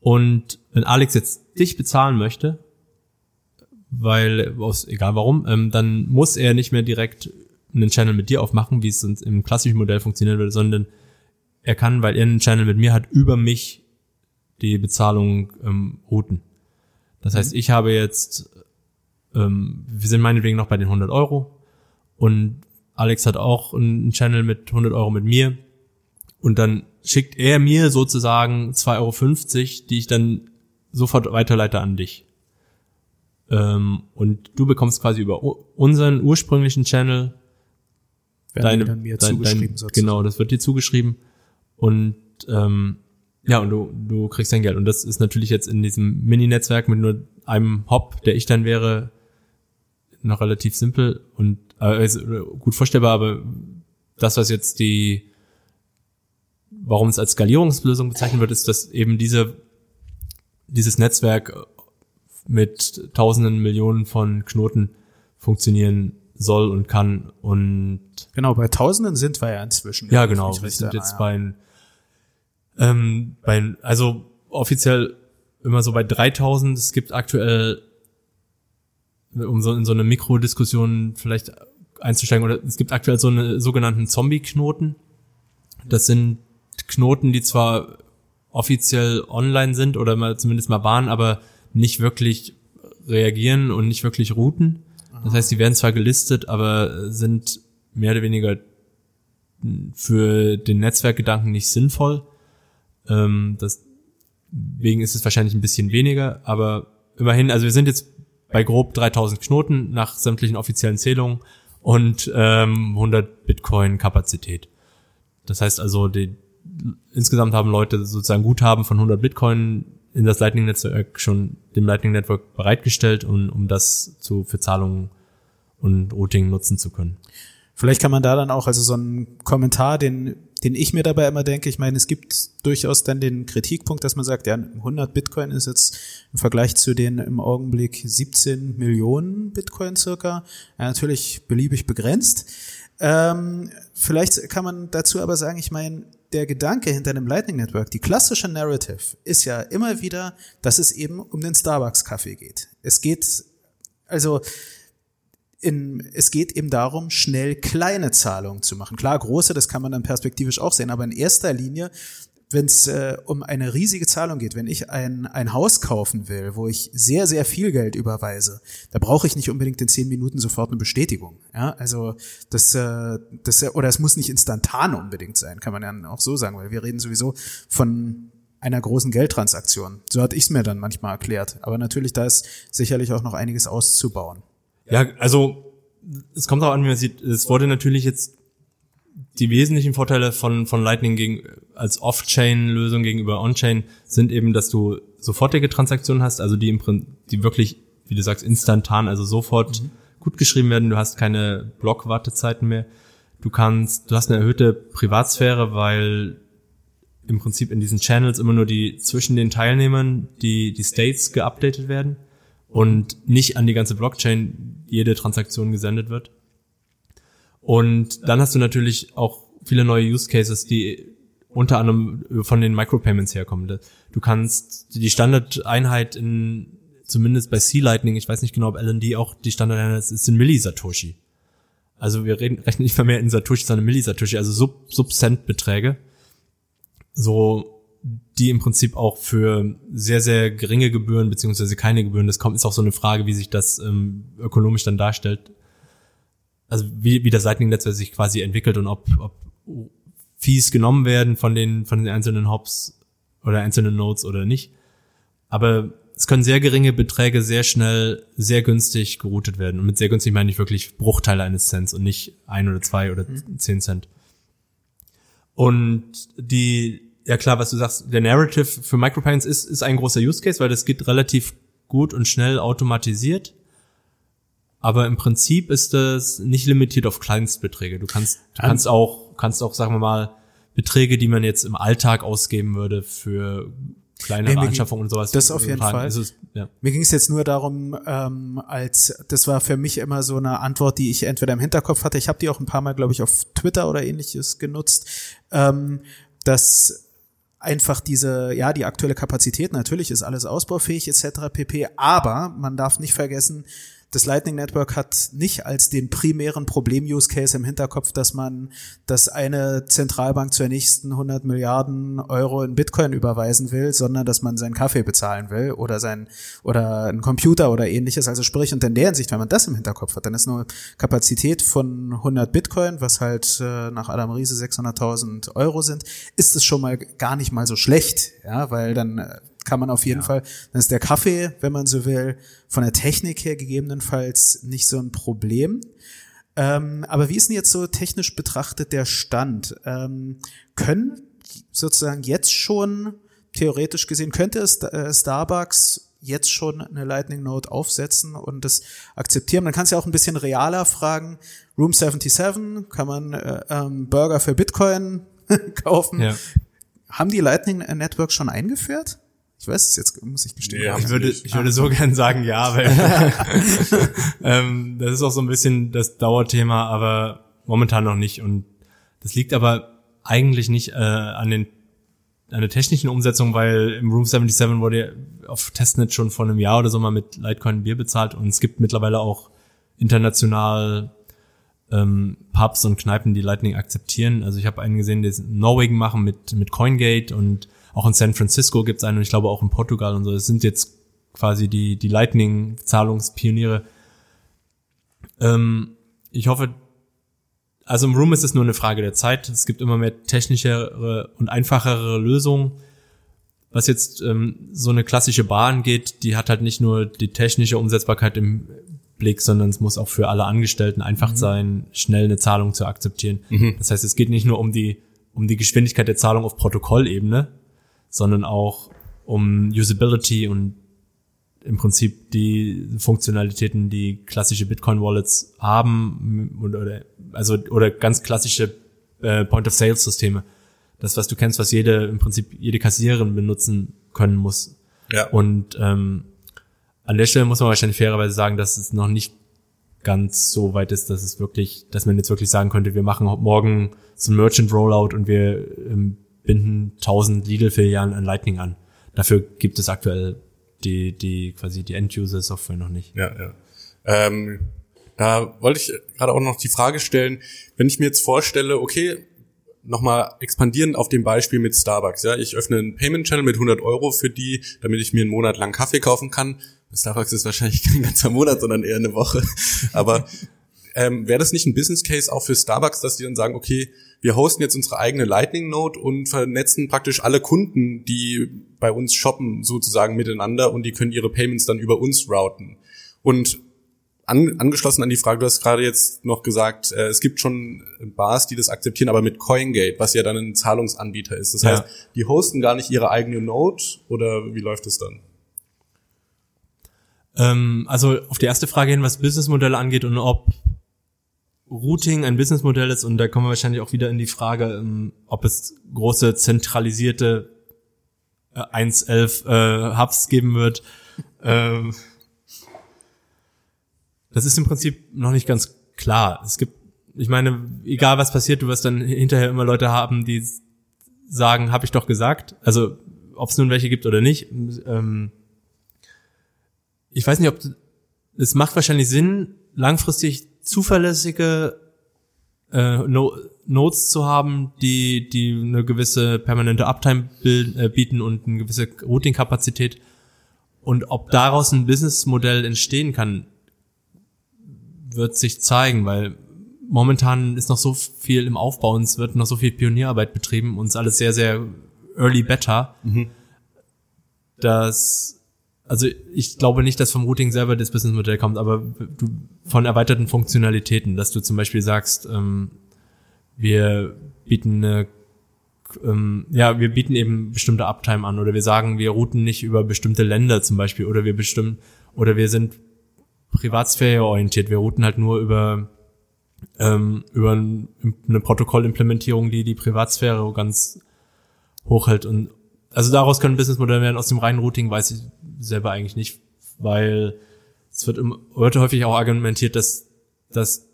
Und wenn Alex jetzt dich bezahlen möchte, weil aus egal warum, ähm, dann muss er nicht mehr direkt einen Channel mit dir aufmachen, wie es im klassischen Modell funktionieren würde, sondern er kann, weil er einen Channel mit mir hat, über mich die Bezahlung ähm, routen. Das mhm. heißt, ich habe jetzt, ähm, wir sind meinetwegen noch bei den 100 Euro und Alex hat auch einen Channel mit 100 Euro mit mir und dann schickt er mir sozusagen 2,50 Euro, die ich dann sofort weiterleite an dich. Ähm, und du bekommst quasi über unseren ursprünglichen Channel deine, dann mir dein, zugeschrieben dein, Genau, das wird dir zugeschrieben und ähm, ja, und du, du kriegst dein Geld. Und das ist natürlich jetzt in diesem Mini-Netzwerk mit nur einem Hop, der ich dann wäre, noch relativ simpel und äh, gut vorstellbar, aber das, was jetzt die, warum es als Skalierungslösung bezeichnet wird, ist, dass eben diese, dieses Netzwerk mit tausenden Millionen von Knoten funktionieren soll und kann und genau bei Tausenden sind wir ja inzwischen ja genau wir sind jetzt ja. bei ähm, bei, also offiziell immer so bei 3000. Es gibt aktuell, um so in so eine Mikrodiskussion vielleicht einzusteigen, oder es gibt aktuell so eine sogenannten Zombie-Knoten. Das sind Knoten, die zwar offiziell online sind oder mal zumindest mal waren, aber nicht wirklich reagieren und nicht wirklich routen. Das heißt, die werden zwar gelistet, aber sind mehr oder weniger für den Netzwerkgedanken nicht sinnvoll. Ähm, deswegen ist es wahrscheinlich ein bisschen weniger, aber immerhin, also wir sind jetzt bei grob 3000 Knoten nach sämtlichen offiziellen Zählungen und ähm, 100 Bitcoin Kapazität. Das heißt also, die, insgesamt haben Leute sozusagen Guthaben von 100 Bitcoin in das Lightning Netzwerk schon dem Lightning Network bereitgestellt, um, um das zu, für Zahlungen und Routing nutzen zu können. Vielleicht kann man da dann auch, also so einen Kommentar, den, den ich mir dabei immer denke, ich meine, es gibt durchaus dann den Kritikpunkt, dass man sagt, ja, 100 Bitcoin ist jetzt im Vergleich zu den im Augenblick 17 Millionen Bitcoin circa, ja, natürlich beliebig begrenzt. Ähm, vielleicht kann man dazu aber sagen, ich meine, der Gedanke hinter einem Lightning Network, die klassische Narrative ist ja immer wieder, dass es eben um den Starbucks Kaffee geht. Es geht, also, in, es geht eben darum, schnell kleine Zahlungen zu machen. Klar, große, das kann man dann perspektivisch auch sehen, aber in erster Linie, wenn es äh, um eine riesige Zahlung geht, wenn ich ein, ein Haus kaufen will, wo ich sehr, sehr viel Geld überweise, da brauche ich nicht unbedingt in zehn Minuten sofort eine Bestätigung. Ja, also das, äh, das oder es muss nicht instantan unbedingt sein, kann man ja auch so sagen, weil wir reden sowieso von einer großen Geldtransaktion. So hatte ich es mir dann manchmal erklärt. Aber natürlich, da ist sicherlich auch noch einiges auszubauen. Ja, also es kommt auch an, wie man sieht. Es wurde natürlich jetzt die wesentlichen Vorteile von, von Lightning gegen, als Off-Chain-Lösung gegenüber On-Chain sind eben, dass du sofortige Transaktionen hast, also die im Prinzip, die wirklich, wie du sagst, instantan, also sofort mhm. gut geschrieben werden. Du hast keine Block-Wartezeiten mehr. Du kannst, du hast eine erhöhte Privatsphäre, weil im Prinzip in diesen Channels immer nur die zwischen den Teilnehmern die, die States geupdatet werden und nicht an die ganze Blockchain jede Transaktion gesendet wird. Und dann hast du natürlich auch viele neue Use Cases, die unter anderem von den Micropayments herkommen. Du kannst die Standardeinheit in, zumindest bei C-Lightning, ich weiß nicht genau, ob LND auch die Standardeinheit ist, ist in Millisatoshi. Also wir reden, rechnen nicht mehr, in Satoshi, sondern Millisatoshi, also Sub, Sub-Cent-Beträge. So die im Prinzip auch für sehr, sehr geringe Gebühren beziehungsweise keine Gebühren, das kommt, ist auch so eine Frage, wie sich das ähm, ökonomisch dann darstellt. Also wie, wie das Lightning-Netzwerk sich quasi entwickelt und ob, ob Fees genommen werden von den, von den einzelnen Hops oder einzelnen Nodes oder nicht. Aber es können sehr geringe Beträge sehr schnell, sehr günstig geroutet werden. Und mit sehr günstig meine ich wirklich Bruchteile eines Cents und nicht ein oder zwei oder Mhm. zehn Cent. Und die, ja klar, was du sagst, der Narrative für Micropayments ist, ist ein großer Use Case, weil das geht relativ gut und schnell automatisiert. Aber im Prinzip ist das nicht limitiert auf Kleinstbeträge. Du kannst, du Ähm. kannst auch, kannst auch, sagen wir mal, Beträge, die man jetzt im Alltag ausgeben würde für kleinere Nee, Anschaffungen und sowas. das auf jeden. Fall. Es, ja. Mir ging es jetzt nur darum, ähm, als das war für mich immer so eine Antwort, die ich entweder im Hinterkopf hatte. Ich habe die auch ein paar Mal, glaube ich, auf Twitter oder ähnliches genutzt, ähm, dass einfach diese, ja, die aktuelle Kapazität, natürlich ist alles ausbaufähig etc. pp. Aber man darf nicht vergessen, das Lightning Network hat nicht als den primären Problem-Use-Case im Hinterkopf, dass man, dass eine Zentralbank zur nächsten 100 Milliarden Euro in Bitcoin überweisen will, sondern dass man seinen Kaffee bezahlen will oder sein, oder einen Computer oder ähnliches. Also sprich, und in der Hinsicht, wenn man das im Hinterkopf hat, dann ist nur Kapazität von 100 Bitcoin, was halt äh, nach Adam Riese 600.000 Euro sind, ist es schon mal gar nicht mal so schlecht, ja, weil dann äh, kann man auf jeden Fall, dann ist der Kaffee, wenn man so will, von der Technik her gegebenenfalls nicht so ein Problem. Ähm, aber wie ist denn jetzt so technisch betrachtet der Stand? Ähm, können sozusagen jetzt schon, theoretisch gesehen, könnte es äh, Starbucks jetzt schon eine Lightning Node aufsetzen und das akzeptieren? Man kann es ja auch ein bisschen realer fragen. Room 77, kann man äh, ähm, Burger für Bitcoin kaufen? Ja. Haben die Lightning Network schon eingeführt? Ich weiß es jetzt, muss ich gestehen. Nee, haben Ich würde, nicht. ich würde so gern sagen, ja, weil ähm, das ist auch so ein bisschen das Dauerthema, aber momentan noch nicht. Und das liegt aber eigentlich nicht äh, an den an der technischen Umsetzung, weil im Room 77 wurde ja auf Testnet schon vor einem Jahr oder so mal mit Litecoin Bier bezahlt und es gibt mittlerweile auch international ähm, Pubs und Kneipen, die Lightning akzeptieren. Also ich habe einen gesehen, die es in Norwegen machen mit, mit CoinGate und auch in San Francisco gibt es einen und ich glaube auch in Portugal und so. Das sind jetzt quasi die, die Lightning-Zahlungspioniere. Ähm, ich hoffe, also im Room ist es nur eine Frage der Zeit. Es gibt immer mehr technischere und einfachere Lösungen. Was jetzt ähm, so eine klassische Bar angeht, die hat halt nicht nur die technische Umsetzbarkeit im Blick, sondern es muss auch für alle Angestellten einfach sein, schnell eine Zahlung zu akzeptieren. Das heißt, es geht nicht nur um die, um die Geschwindigkeit der Zahlung auf Protokollebene, sondern auch um Usability und im Prinzip die Funktionalitäten, die klassische Bitcoin-Wallets haben oder, also oder ganz klassische äh, Point-of-Sale-Systeme. Das, was du kennst, was jede im Prinzip jede Kassiererin benutzen können muss. Ja. Und ähm, an der Stelle muss man wahrscheinlich fairerweise sagen, dass es noch nicht ganz so weit ist, dass es wirklich, dass man jetzt wirklich sagen könnte, wir machen morgen so ein Merchant Rollout und wir ähm, binden 1000 Lidl-Filialen an Lightning an. Dafür gibt es aktuell die, die quasi die End-User-Software noch nicht. Ja, ja. Ähm, da wollte ich gerade auch noch die Frage stellen, wenn ich mir jetzt vorstelle, okay, nochmal expandieren auf dem Beispiel mit Starbucks. Ja, ich öffne einen Payment Channel mit 100 Euro für die, damit ich mir einen Monat lang Kaffee kaufen kann. Starbucks ist wahrscheinlich kein ganzer Monat, sondern eher eine Woche. Aber ähm, wäre das nicht ein Business Case auch für Starbucks, dass die dann sagen, okay, wir hosten jetzt unsere eigene Lightning Node und vernetzen praktisch alle Kunden, die bei uns shoppen, sozusagen miteinander und die können ihre Payments dann über uns routen. Und an, angeschlossen an die Frage, du hast gerade jetzt noch gesagt, äh, es gibt schon Bars, die das akzeptieren, aber mit CoinGate, was ja dann ein Zahlungsanbieter ist. Das Ja. heißt, die hosten gar nicht ihre eigene Node oder wie läuft es dann? Ähm, also auf die erste Frage hin, was Businessmodelle angeht und ob Routing ein Businessmodell ist und da kommen wir wahrscheinlich auch wieder in die Frage, ähm, ob es große zentralisierte äh, 1.11 äh, Hubs geben wird. Ähm, das ist im Prinzip noch nicht ganz klar. Es gibt, ich meine, egal was passiert, du wirst dann hinterher immer Leute haben, die sagen, habe ich doch gesagt. Also ob es nun welche gibt oder nicht. Ähm, ich weiß nicht, ob es macht wahrscheinlich Sinn, langfristig zuverlässige äh, no Nodes zu haben, die die eine gewisse permanente Uptime äh, bieten und eine gewisse Routing-Kapazität. Und ob daraus ein Businessmodell entstehen kann, wird sich zeigen, weil momentan ist noch so viel im Aufbau und es wird noch so viel Pionierarbeit betrieben und es ist alles sehr, sehr early beta, dass also ich glaube nicht, dass vom Routing selber das Businessmodell kommt, aber du, von erweiterten Funktionalitäten, dass du zum Beispiel sagst, ähm, wir bieten eine, ähm, ja, wir bieten eben bestimmte Uptime an oder wir sagen, wir routen nicht über bestimmte Länder zum Beispiel oder wir bestimmen oder wir sind Privatsphäre orientiert, wir routen halt nur über ähm, über ein, eine Protokollimplementierung, die die Privatsphäre ganz hochhält und also daraus können Businessmodelle werden. Aus dem reinen Routing weiß ich selber eigentlich nicht, weil es wird, im, wird häufig auch argumentiert, dass, dass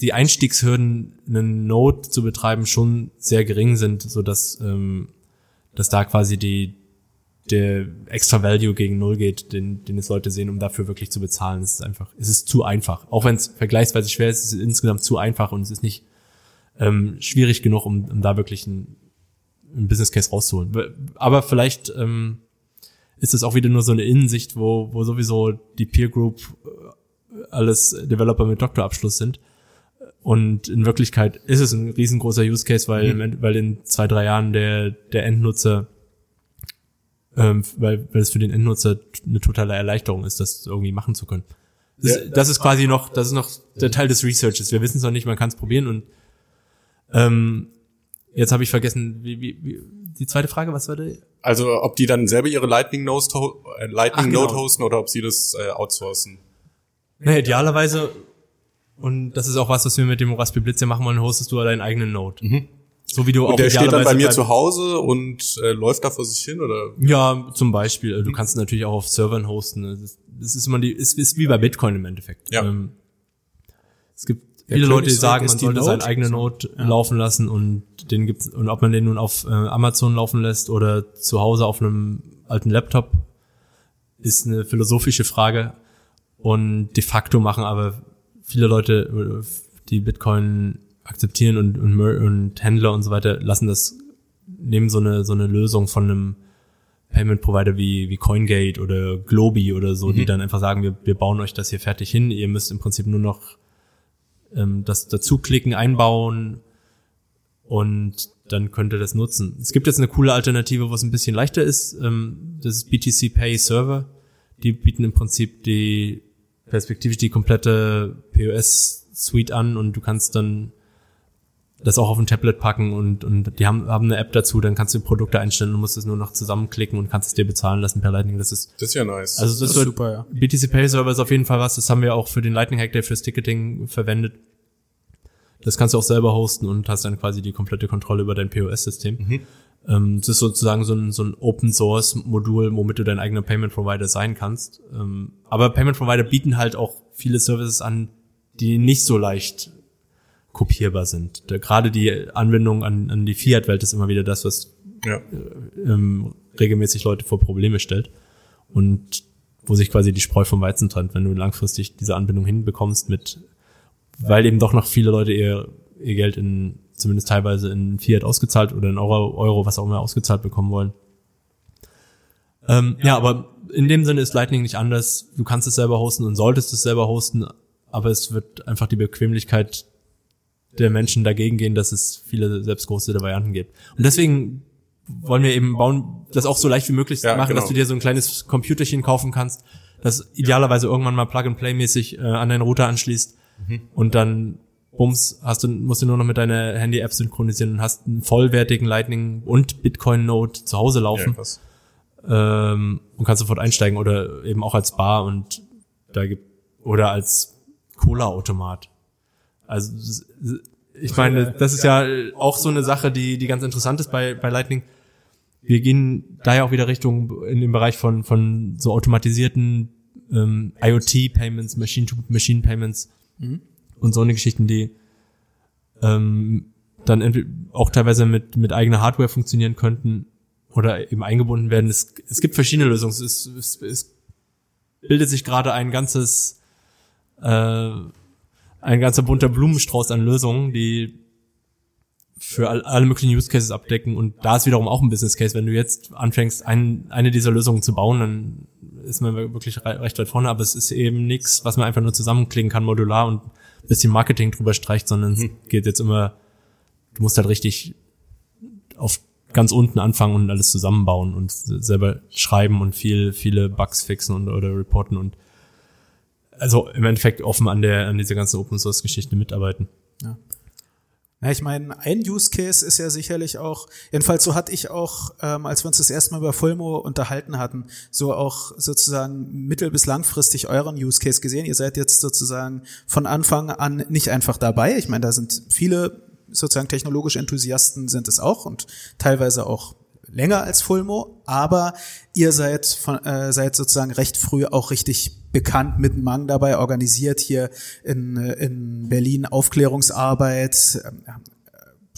die Einstiegshürden, einen Node zu betreiben, schon sehr gering sind, so dass, ähm, dass da quasi die, der extra Value gegen Null geht, den, den es Leute sehen, um dafür wirklich zu bezahlen. Es ist einfach, es ist zu einfach. Auch wenn es vergleichsweise schwer ist, ist es insgesamt zu einfach und es ist nicht ähm, schwierig genug, um, um da wirklich ein, ein Business Case rauszuholen. Aber vielleicht ähm, ist es auch wieder nur so eine Innensicht, wo, wo sowieso die Peer Group äh, alles Developer mit Doktorabschluss sind. Und in Wirklichkeit ist es ein riesengroßer Use Case, weil, mhm. weil in zwei, drei Jahren der, der Endnutzer, ähm, weil, weil es für den Endnutzer eine totale Erleichterung ist, das irgendwie machen zu können. Das, ja. das ist quasi noch, das ist noch der Teil des Researches. Wir wissen es noch nicht, man kann es probieren und ähm, Jetzt habe ich vergessen, wie, wie, wie, die zweite Frage, was war die? Also ob die dann selber ihre Lightning Node, äh, Lightning Ach, genau. Node hosten oder ob sie das äh, outsourcen. Naja, idealerweise, und das ist auch was, was wir mit dem Raspberry Blitz ja machen wollen, hostest du deinen eigenen Node. Mhm. So wie du und auch der steht dann bei mir zu Hause und äh, läuft da vor sich hin oder? Ja, zum Beispiel. Du mhm. kannst natürlich auch auf Servern hosten. Das ist immer die, ist, ist wie bei Bitcoin im Endeffekt. Ja. Ähm, es gibt viele Leute, die sagen, man sollte seinen eigenen Node ja. laufen lassen und den gibt's und ob man den nun auf äh, Amazon laufen lässt oder zu Hause auf einem alten Laptop, ist eine philosophische Frage und de facto machen aber viele Leute, die Bitcoin akzeptieren und, und, und Händler und so weiter, lassen das nehmen so eine so eine Lösung von einem Payment Provider wie, wie CoinGate oder Globi oder so, mhm. die dann einfach sagen, wir, wir bauen euch das hier fertig hin, ihr müsst im Prinzip nur noch ähm, das dazuklicken, einbauen und dann könnt ihr das nutzen. Es gibt jetzt eine coole Alternative, wo es ein bisschen leichter ist. Ähm, das ist BTC Pay Server. Die bieten im Prinzip die perspektivisch die komplette POS Suite an und du kannst dann das auch auf ein Tablet packen und, und die haben, haben eine App dazu, dann kannst du Produkte einstellen und musst es nur noch zusammenklicken und kannst es dir bezahlen lassen per Lightning. Das ist, das ist ja nice. Also das, das ist super, ja. BTC Pay Server ist auf jeden Fall was, das haben wir auch für den Lightning Hack Day fürs Ticketing verwendet. Das kannst du auch selber hosten und hast dann quasi die komplette Kontrolle über dein POS-System. Mhm. Ähm, das ist sozusagen so ein, so ein Open Source Modul, womit du dein eigener Payment Provider sein kannst. Ähm, aber Payment Provider bieten halt auch viele Services an, die nicht so leicht kopierbar sind. Gerade die Anbindung an, an die Fiat-Welt ist immer wieder das, was ja. äh, ähm, regelmäßig Leute vor Probleme stellt. Und wo sich quasi die Spreu vom Weizen trennt, wenn du langfristig diese Anbindung hinbekommst mit, weil eben doch noch viele Leute ihr, ihr Geld in, zumindest teilweise in Fiat ausgezahlt oder in Euro, Euro was auch immer ausgezahlt bekommen wollen. Ähm, ja, aber in dem Sinne ist Lightning nicht anders. Du kannst es selber hosten und solltest es selber hosten, aber es wird einfach die Bequemlichkeit der Menschen dagegen gehen, dass es viele selbst gehostete Varianten gibt. Und deswegen wollen wir eben bauen, das auch so leicht wie möglich ja, machen, genau. dass du dir so ein kleines Computerchen kaufen kannst, das idealerweise irgendwann mal Plug-and-Play-mäßig äh, an deinen Router anschließt mhm. und dann bums, hast du, musst du nur noch mit deiner Handy-App synchronisieren und hast einen vollwertigen Lightning und Bitcoin-Node zu Hause laufen ja, ähm, und kannst sofort einsteigen oder eben auch als Bar und da gibt oder als Cola-Automat. Also ich meine, das ist ja auch so eine Sache, die, die ganz interessant ist bei, bei Lightning. Wir gehen da ja auch wieder Richtung in den Bereich von, von so automatisierten ähm, IoT-Payments, Machine-to-Machine-Payments mhm. und so eine Geschichten, die ähm, dann auch teilweise mit, mit eigener Hardware funktionieren könnten oder eben eingebunden werden. Es, es gibt verschiedene Lösungen. Es, es, es bildet sich gerade ein ganzes äh, ein ganzer bunter Blumenstrauß an Lösungen, die für all, alle möglichen Use Cases abdecken. Und da ist wiederum auch ein Business Case. Wenn du jetzt anfängst, ein, eine dieser Lösungen zu bauen, dann ist man wirklich recht weit vorne, aber es ist eben nichts, was man einfach nur zusammenklicken kann, modular und bisschen Marketing drüber streicht, sondern es geht jetzt immer, du musst halt richtig auf ganz unten anfangen und alles zusammenbauen und selber schreiben und viel, viele Bugs fixen und oder reporten und also im Endeffekt offen an der, an dieser ganzen Open Source Geschichte mitarbeiten. Ja, ich meine, ein Use Case ist ja sicherlich auch, jedenfalls so hatte ich auch, ähm, als wir uns das erste Mal über Fulmo unterhalten hatten, so auch sozusagen mittel- bis langfristig euren Use Case gesehen. Ihr seid jetzt sozusagen von Anfang an nicht einfach dabei. Ich meine, da sind viele sozusagen technologische Enthusiasten sind es auch und teilweise auch länger als Fulmo, aber ihr seid von, äh, seid sozusagen recht früh auch richtig bekannt mit Mang dabei, organisiert hier in, äh, in Berlin Aufklärungsarbeit, äh,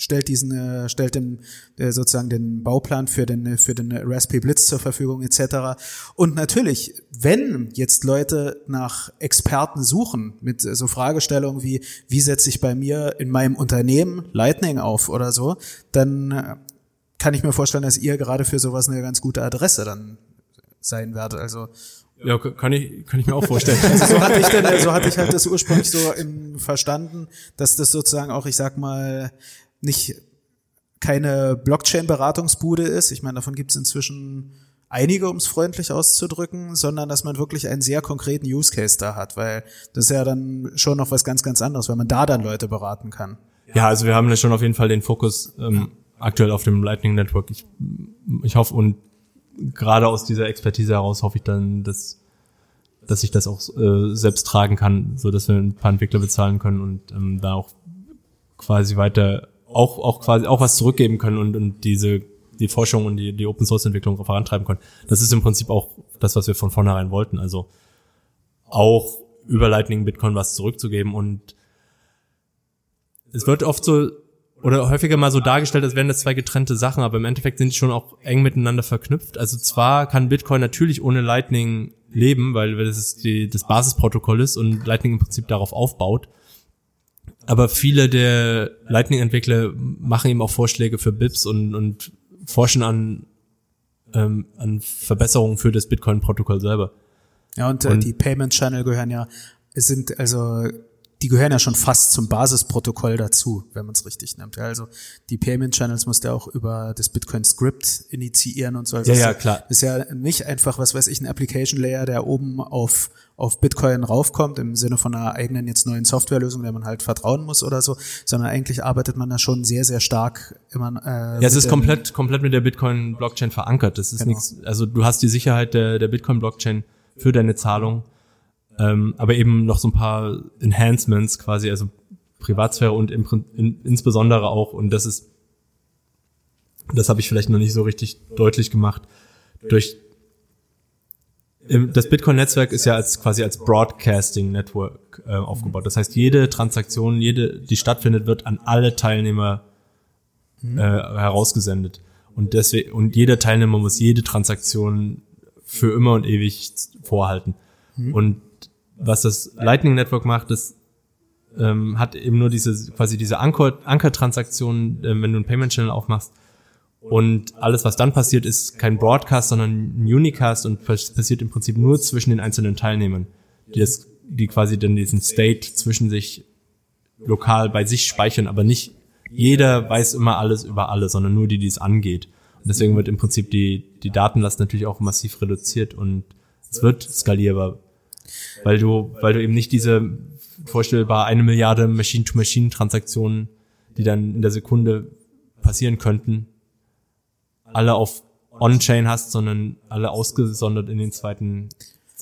stellt diesen, äh, stellt den, äh, sozusagen den Bauplan für den, für den Raspberry Blitz zur Verfügung etc. Und natürlich, wenn jetzt Leute nach Experten suchen mit so Fragestellungen wie, wie setze ich bei mir in meinem Unternehmen Lightning auf oder so, dann äh, kann ich mir vorstellen, dass ihr gerade für sowas eine ganz gute Adresse dann sein werdet. Also Ja, kann ich, kann ich mir auch vorstellen. also so hatte ich denn, so hatte ich halt das ursprünglich so im verstanden, dass das sozusagen auch, ich sag mal, nicht keine Blockchain-Beratungsbude ist. Ich meine, davon gibt es inzwischen einige, um es freundlich auszudrücken, sondern dass man wirklich einen sehr konkreten Use Case da hat, weil das ist ja dann schon noch was ganz, ganz anderes, weil man da dann Leute beraten kann. Ja, also wir haben ja schon auf jeden Fall den Fokus ähm, aktuell auf dem Lightning Network. Ich, ich hoffe und gerade aus dieser Expertise heraus hoffe ich dann, dass dass ich das auch äh, selbst tragen kann, so dass wir ein paar Entwickler bezahlen können und ähm, da auch quasi weiter auch auch quasi auch was zurückgeben können und, und diese die Forschung und die, die Open Source Entwicklung vorantreiben können. Das ist im Prinzip auch das, was wir von vornherein wollten. Also auch über Lightning Bitcoin was zurückzugeben und es wird oft so oder häufiger mal so dargestellt, als wären das zwei getrennte Sachen, aber im Endeffekt sind die schon auch eng miteinander verknüpft. Also zwar kann Bitcoin natürlich ohne Lightning leben, weil das ist die, das Basisprotokoll ist und Lightning im Prinzip darauf aufbaut. Aber viele der Lightning-Entwickler machen eben auch Vorschläge für BIPs und, und forschen an, ähm, an Verbesserungen für das Bitcoin-Protokoll selber. Ja, und, äh, Und- die Payment Channel gehören ja, es sind also die gehören ja schon fast zum Basisprotokoll dazu, wenn man es richtig nimmt. Ja, also die Payment Channels musst du ja auch über das Bitcoin Script initiieren und so. Also Ja, ja, klar. Ist ja nicht einfach, was weiß ich, ein Application Layer, der oben auf auf Bitcoin raufkommt im Sinne von einer eigenen jetzt neuen Softwarelösung, der man halt vertrauen muss oder so, sondern eigentlich arbeitet man da schon sehr sehr stark immer. Äh, Ja, es ist komplett, komplett mit der Bitcoin-Blockchain verankert. Das ist Genau. nichts, also du hast die Sicherheit der, der Bitcoin-Blockchain für deine Zahlung, ähm, aber eben noch so ein paar Enhancements quasi, also Privatsphäre und im, in, insbesondere auch, und das ist, das habe ich vielleicht noch nicht so richtig deutlich gemacht, durch das Bitcoin-Netzwerk ist ja als quasi als Broadcasting-Network äh, aufgebaut. Das heißt, jede Transaktion, jede, die stattfindet, wird an alle Teilnehmer äh, herausgesendet. Und deswegen, und jeder Teilnehmer muss jede Transaktion für immer und ewig vorhalten. Und was das Lightning Network macht, das ähm, hat eben nur diese quasi diese Anker Ankertransaktion, äh, wenn du einen Payment Channel aufmachst. Und alles, was dann passiert, ist kein Broadcast, sondern ein Unicast und pass- passiert im Prinzip nur zwischen den einzelnen Teilnehmern, die das, die quasi dann diesen State zwischen sich lokal bei sich speichern, aber nicht jeder weiß immer alles über alle, sondern nur die, die es angeht. Und deswegen wird im Prinzip die, die Datenlast natürlich auch massiv reduziert und es wird skalierbar. Weil du, weil du eben nicht diese vorstellbar eine Milliarde Machine-to-Machine-Transaktionen, die dann in der Sekunde passieren könnten, alle auf On-Chain hast, sondern alle ausgesondert in den zweiten,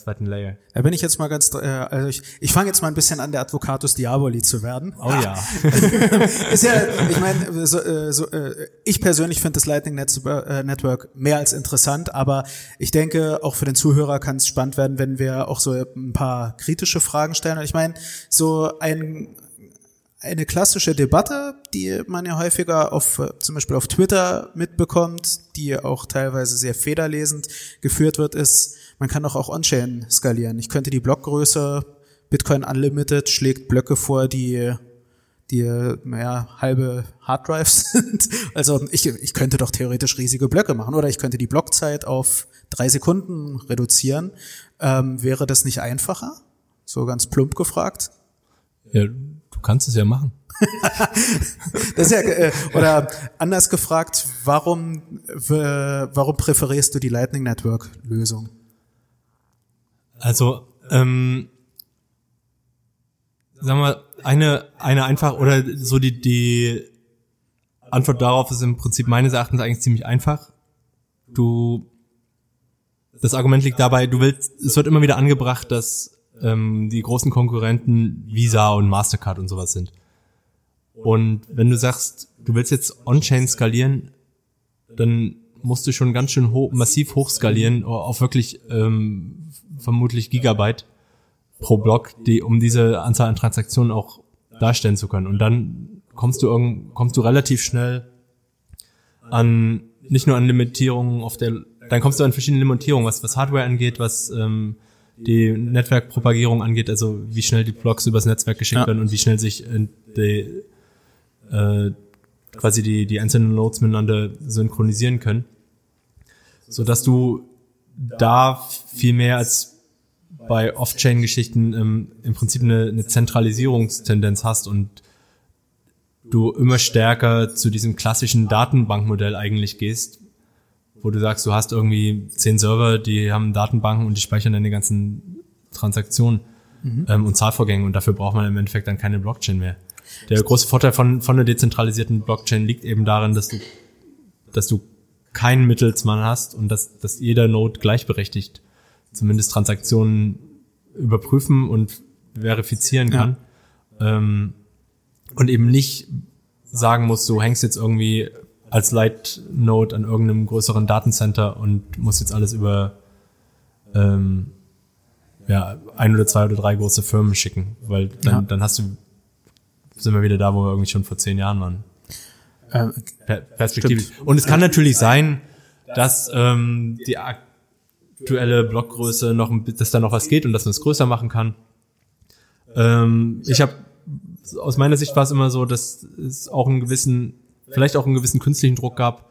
zweiten Layer. Da bin ich jetzt mal ganz, äh, also ich, ich fange jetzt mal ein bisschen an, der Advocatus Diaboli zu werden. Oh ja. ist ja, ich meine, so, äh, so, äh, ich persönlich finde das Lightning äh, Network mehr als interessant, aber ich denke, auch für den Zuhörer kann es spannend werden, wenn wir auch so ein paar kritische Fragen stellen. Und ich meine, so ein eine klassische Debatte, die man ja häufiger auf äh, zum Beispiel auf Twitter mitbekommt, die auch teilweise sehr federlesend geführt wird, ist, man kann doch auch On-Chain skalieren. Ich könnte die Blockgröße Bitcoin Unlimited schlägt Blöcke vor, die die naja, halbe Harddrives sind. Also ich, ich könnte doch theoretisch riesige Blöcke machen oder ich könnte die Blockzeit auf drei Sekunden reduzieren. Ähm, wäre das nicht einfacher? So ganz plump gefragt. ja. Du kannst es ja machen. Das ist ja, äh, oder anders gefragt, warum, äh, warum präferierst du die Lightning Network Lösung? Also, ähm, sagen wir, eine, eine einfach, oder so die, die Antwort darauf ist im Prinzip meines Erachtens eigentlich ziemlich einfach. Du, das Argument liegt dabei, du willst, es wird immer wieder angebracht, dass ähm, die großen Konkurrenten Visa und Mastercard und sowas sind. Und wenn du sagst, du willst jetzt On-Chain skalieren, dann musst du schon ganz schön hoch, massiv hochskalieren auf wirklich ähm, vermutlich Gigabyte pro Block, die, um diese Anzahl an Transaktionen auch darstellen zu können. Und dann kommst du irgend, kommst du relativ schnell an nicht nur an Limitierungen auf der, dann kommst du an verschiedene Limitierungen, was was Hardware angeht, was ähm, die Netzwerkpropagierung angeht, also wie schnell die Blocks übers Netzwerk geschickt Ja. werden und wie schnell sich äh, die, äh, quasi die die einzelnen Nodes miteinander synchronisieren können, so dass du da viel mehr als bei Off-Chain-Geschichten ähm, im Prinzip eine, eine Zentralisierungstendenz hast und du immer stärker zu diesem klassischen Datenbankmodell eigentlich gehst, wo du sagst, du hast irgendwie zehn Server, die haben Datenbanken und die speichern deine ganzen Transaktionen ähm, und Zahlvorgänge und dafür braucht man im Endeffekt dann keine Blockchain mehr. Der große Vorteil von, von einer dezentralisierten Blockchain liegt eben darin, dass du, dass du keinen Mittelsmann hast und dass, dass jeder Node gleichberechtigt zumindest Transaktionen überprüfen und verifizieren kann. Ähm, und eben nicht sagen muss, du hängst jetzt irgendwie als Light Node an irgendeinem größeren Datencenter und musst jetzt alles über ähm, ja, ein oder zwei oder drei große Firmen schicken, weil dann, Ja. dann hast du, sind wir wieder da, wo wir irgendwie schon vor zehn Jahren waren. Per perspektivisch. Und es kann natürlich sein, dass ähm, die aktuelle Blockgröße noch, ein dass da noch was geht und dass man es größer machen kann. Ähm, ich habe aus meiner Sicht war es immer so, dass es auch einen gewissen, vielleicht auch einen gewissen künstlichen Druck gab,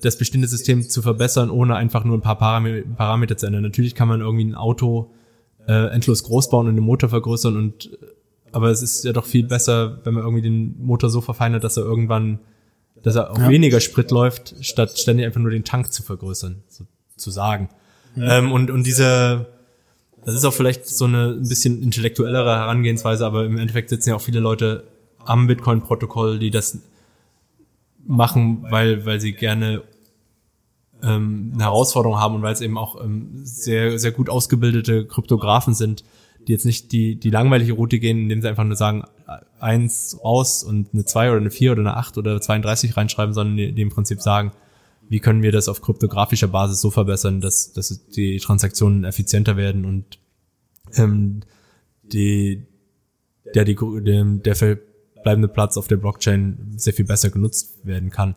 das bestehende System zu verbessern, ohne einfach nur ein paar Parame Parameter zu ändern. Natürlich kann man irgendwie ein Auto äh, endlos groß bauen und den Motor vergrößern und aber es ist ja doch viel besser, wenn man irgendwie den Motor so verfeinert, dass er irgendwann, dass er auf Ja. weniger Sprit läuft, statt ständig einfach nur den Tank zu vergrößern, so, zu sagen. Ähm, und, und diese, das ist auch vielleicht so eine ein bisschen intellektuellere Herangehensweise, aber im Endeffekt sitzen ja auch viele Leute am Bitcoin-Protokoll, die das machen, weil, weil sie gerne ähm, eine Herausforderung haben und weil es eben auch ähm, sehr, sehr gut ausgebildete Kryptografen sind, die jetzt nicht die, die langweilige Route gehen, indem sie einfach nur sagen, eins raus und eine zwei oder eine vier oder eine acht oder 32 reinschreiben, sondern die, die im Prinzip sagen, wie können wir das auf kryptografischer Basis so verbessern, dass, dass die Transaktionen effizienter werden und ähm, die, der, die, der, der verbleibende Platz auf der Blockchain sehr viel besser genutzt werden kann.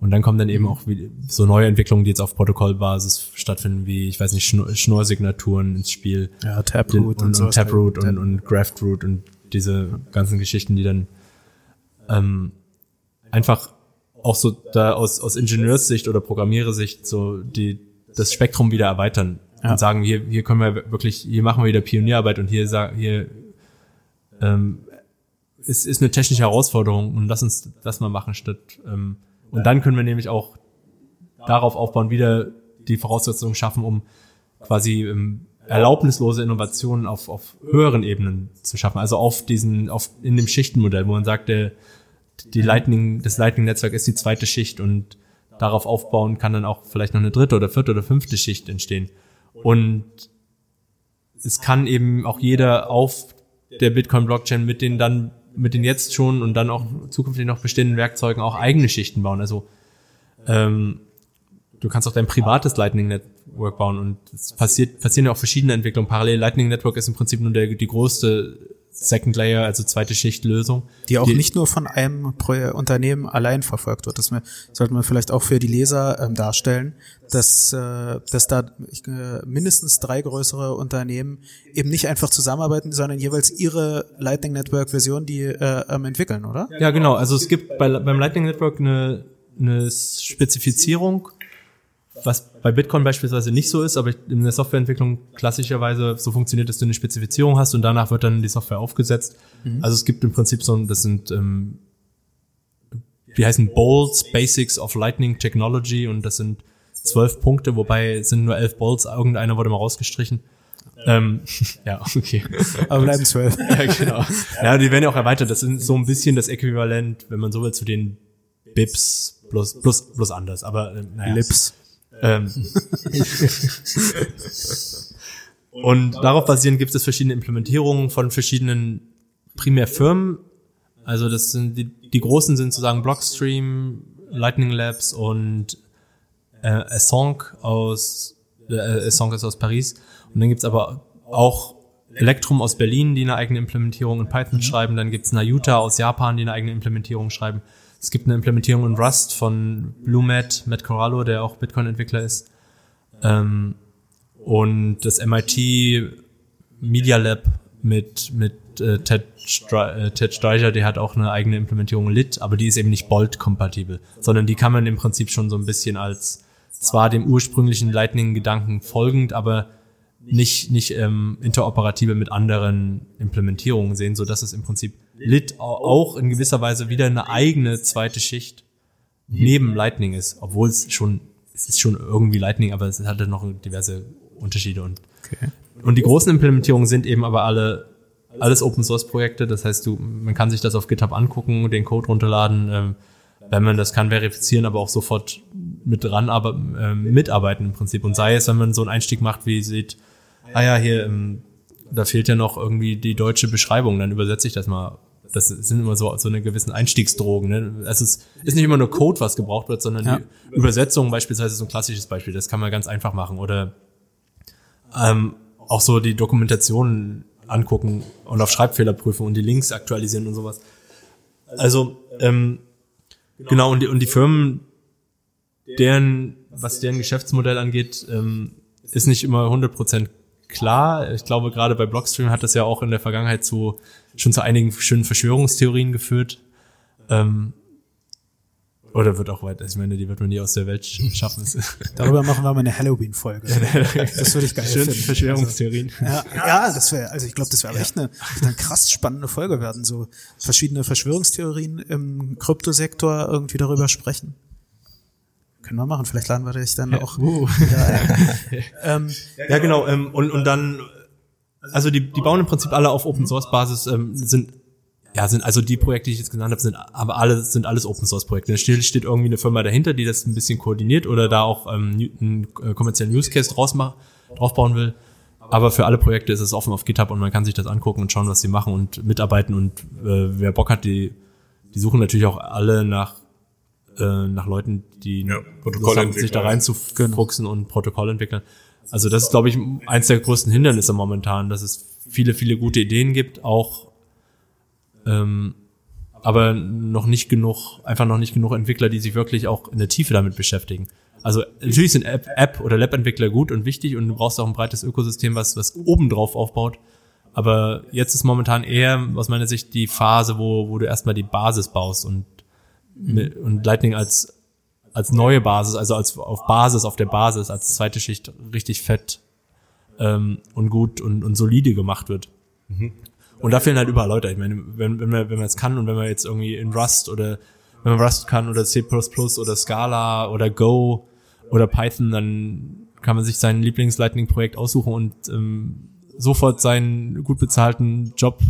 Und dann kommen dann eben auch wie, so neue Entwicklungen, die jetzt auf Protokollbasis stattfinden, wie, ich weiß nicht, Schnorrsignaturen ins Spiel. Ja, Taproot und, und und, Taproot und, und Graftroot und diese ganzen Geschichten, die dann ähm, einfach auch so da aus, aus Ingenieurssicht oder Programmierersicht so die das Spektrum wieder erweitern Ja. und sagen, hier, hier können wir wirklich, hier machen wir wieder Pionierarbeit und hier sagen, hier ähm, ist, ist eine technische Herausforderung und lass uns das mal machen statt ähm, und dann können wir nämlich auch darauf aufbauen, wieder die Voraussetzungen schaffen, um quasi ähm, erlaubnislose Innovationen auf, auf höheren Ebenen zu schaffen. Also auf diesen, auf in dem Schichtenmodell, wo man sagt, der, die Lightning, das Lightning-Netzwerk ist die zweite Schicht und darauf aufbauen kann dann auch vielleicht noch eine dritte oder vierte oder fünfte Schicht entstehen. Und es kann eben auch jeder auf der Bitcoin-Blockchain mit den dann, mit den jetzt schon und dann auch zukünftig noch bestehenden Werkzeugen auch eigene Schichten bauen. Also ähm, du kannst auch dein privates Lightning Network bauen und es passiert, passieren ja auch verschiedene Entwicklungen. Parallel Lightning Network ist im Prinzip nur der, die größte Second Layer, also zweite Schicht Lösung. die auch nicht nur von einem Pro Unternehmen allein verfolgt wird. Das wir, sollte man vielleicht auch für die Leser ähm, darstellen, dass, äh, dass da ich, äh, mindestens drei größere Unternehmen eben nicht einfach zusammenarbeiten, sondern jeweils ihre Lightning Network Version, die äh, ähm, entwickeln, oder? Ja, genau. Also es gibt bei, beim Lightning Network eine, eine Spezifizierung was bei Bitcoin beispielsweise nicht so ist, aber in der Softwareentwicklung klassischerweise so funktioniert, dass du eine Spezifizierung hast und danach wird dann die Software aufgesetzt. Mhm. Also es gibt im Prinzip so, das sind, ähm, die heißen Bolts, Basics of Lightning Technology und das sind zwölf Punkte, wobei es sind nur elf Bolts, irgendeiner wurde mal rausgestrichen. Ähm, ja, okay. Aber bleiben zwölf. ja, genau. Ja, die werden ja auch erweitert. Das ist so ein bisschen das Äquivalent, wenn man so will, zu den Bips plus, plus, plus anders. Aber äh, naja. Lips. Ähm. und darauf basierend gibt es verschiedene Implementierungen von verschiedenen Primärfirmen. Also das sind die, die großen sind sozusagen Blockstream, Lightning Labs und äh, Assange aus äh, Assange ist aus Paris. Und dann gibt's aber auch Electrum aus Berlin, die eine eigene Implementierung in Python mhm. schreiben. Dann gibt's Nayuta aus Japan, die eine eigene Implementierung schreiben. Es gibt eine Implementierung in Rust von BlueMat, Matt Corallo, der auch Bitcoin-Entwickler ist. Ähm, und das MIT Media Lab mit, mit äh, Ted, Stry äh, Ted Streicher, der hat auch eine eigene Implementierung Lit, aber die ist eben nicht Bolt-kompatibel, sondern die kann man im Prinzip schon so ein bisschen als zwar dem ursprünglichen Lightning-Gedanken folgend, aber nicht, nicht ähm, interoperative mit anderen Implementierungen sehen, so dass es im Prinzip Lit auch in gewisser Weise wieder eine eigene zweite Schicht neben Lightning ist, obwohl es schon, es ist schon irgendwie Lightning, aber es hatte noch diverse Unterschiede und, okay. und die großen Implementierungen sind eben aber alle, alles Open Source Projekte, das heißt du, man kann sich das auf GitHub angucken, den Code runterladen, ähm, wenn man das kann, verifizieren, aber auch sofort mit dran, aber äh, mitarbeiten im Prinzip. Und sei es, wenn man so einen Einstieg macht, wie sieht, ah ja, hier, ähm, da fehlt ja noch irgendwie die deutsche Beschreibung, dann übersetze ich das mal. Das sind immer so, so eine gewissen Einstiegsdrogen. Ne? Also es ist nicht immer nur Code, was gebraucht wird, sondern ja. die Übersetzung beispielsweise ist so ein klassisches Beispiel. Das kann man ganz einfach machen. Oder ähm, auch so die Dokumentation angucken und auf Schreibfehler prüfen und die Links aktualisieren und sowas. Also ähm, genau, und die, und die Firmen, deren, was deren Geschäftsmodell angeht, ähm, ist nicht immer 100% klar. Ich glaube, gerade bei Blockstream hat das ja auch in der Vergangenheit zu, schon zu einigen schönen Verschwörungstheorien geführt. Ähm, oder wird auch weiter. Ich meine, die wird man nie aus der Welt schaffen. Darüber machen wir mal eine Halloween-Folge. das würde ich geil Schön finden. Verschwörungstheorien. ja, ja, das wäre, also ich glaube, das wäre ja. echt eine, eine krass spannende Folge werden. So verschiedene Verschwörungstheorien im Kryptosektor irgendwie darüber sprechen. Können wir machen. Vielleicht laden wir dich dann auch. Uh. Ja, ähm, ja, genau. Ähm, und, und dann, also die, die bauen im Prinzip alle auf Open Source Basis, ähm, sind ja, sind also die Projekte, die ich jetzt genannt habe, sind aber alle sind alles Open Source Projekte. Da steht, steht irgendwie eine Firma dahinter, die das ein bisschen koordiniert oder da auch ähm, einen äh, kommerziellen Use Case draus mach, draufbauen will. Aber für alle Projekte ist es offen auf GitHub und man kann sich das angucken und schauen, was sie machen und mitarbeiten. Und äh, wer Bock hat, die, die suchen natürlich auch alle nach äh, nach Leuten, die ja, haben, sich da reinzufuchsen und Protokoll entwickeln. Also das ist, glaube ich, eins der größten Hindernisse momentan, dass es viele, viele gute Ideen gibt, auch ähm, aber noch nicht genug, einfach noch nicht genug Entwickler, die sich wirklich auch in der Tiefe damit beschäftigen. Also natürlich sind App, App oder Lab-Entwickler gut und wichtig und du brauchst auch ein breites Ökosystem, was, was obendrauf aufbaut. Aber jetzt ist momentan eher aus meiner Sicht die Phase, wo, wo du erstmal die Basis baust und und Lightning als als neue Basis, also als auf Basis, auf der Basis, als zweite Schicht richtig fett ähm, und gut und, und solide gemacht wird. Mhm. Und da fehlen halt überall Leute. Ich meine, wenn, wenn man wenn man es kann und wenn man jetzt irgendwie in Rust oder wenn man Rust kann oder C++ oder Scala oder Go oder Python, dann kann man sich sein Lieblings-Lightning-Projekt aussuchen und ähm, sofort seinen gut bezahlten Job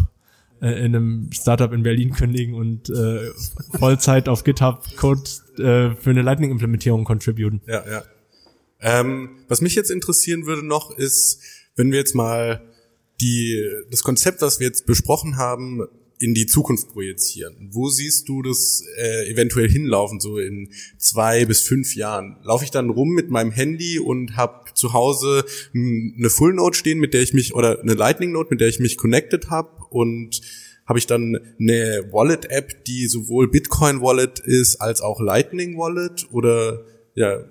äh, in einem Startup in Berlin kündigen und äh, Vollzeit auf GitHub Code äh, für eine Lightning-Implementierung contributen. Ja, ja. Ähm, was mich jetzt interessieren würde noch, ist, wenn wir jetzt mal die, das Konzept, was wir jetzt besprochen haben, in die Zukunft projizieren. Wo siehst du das äh, eventuell hinlaufen, so in zwei bis fünf Jahren? Laufe ich dann rum mit meinem Handy und habe zu Hause eine Full Note stehen, mit der ich mich, oder eine Lightning Note, mit der ich mich connected habe und habe ich dann eine Wallet-App, die sowohl Bitcoin-Wallet ist als auch Lightning-Wallet oder ja,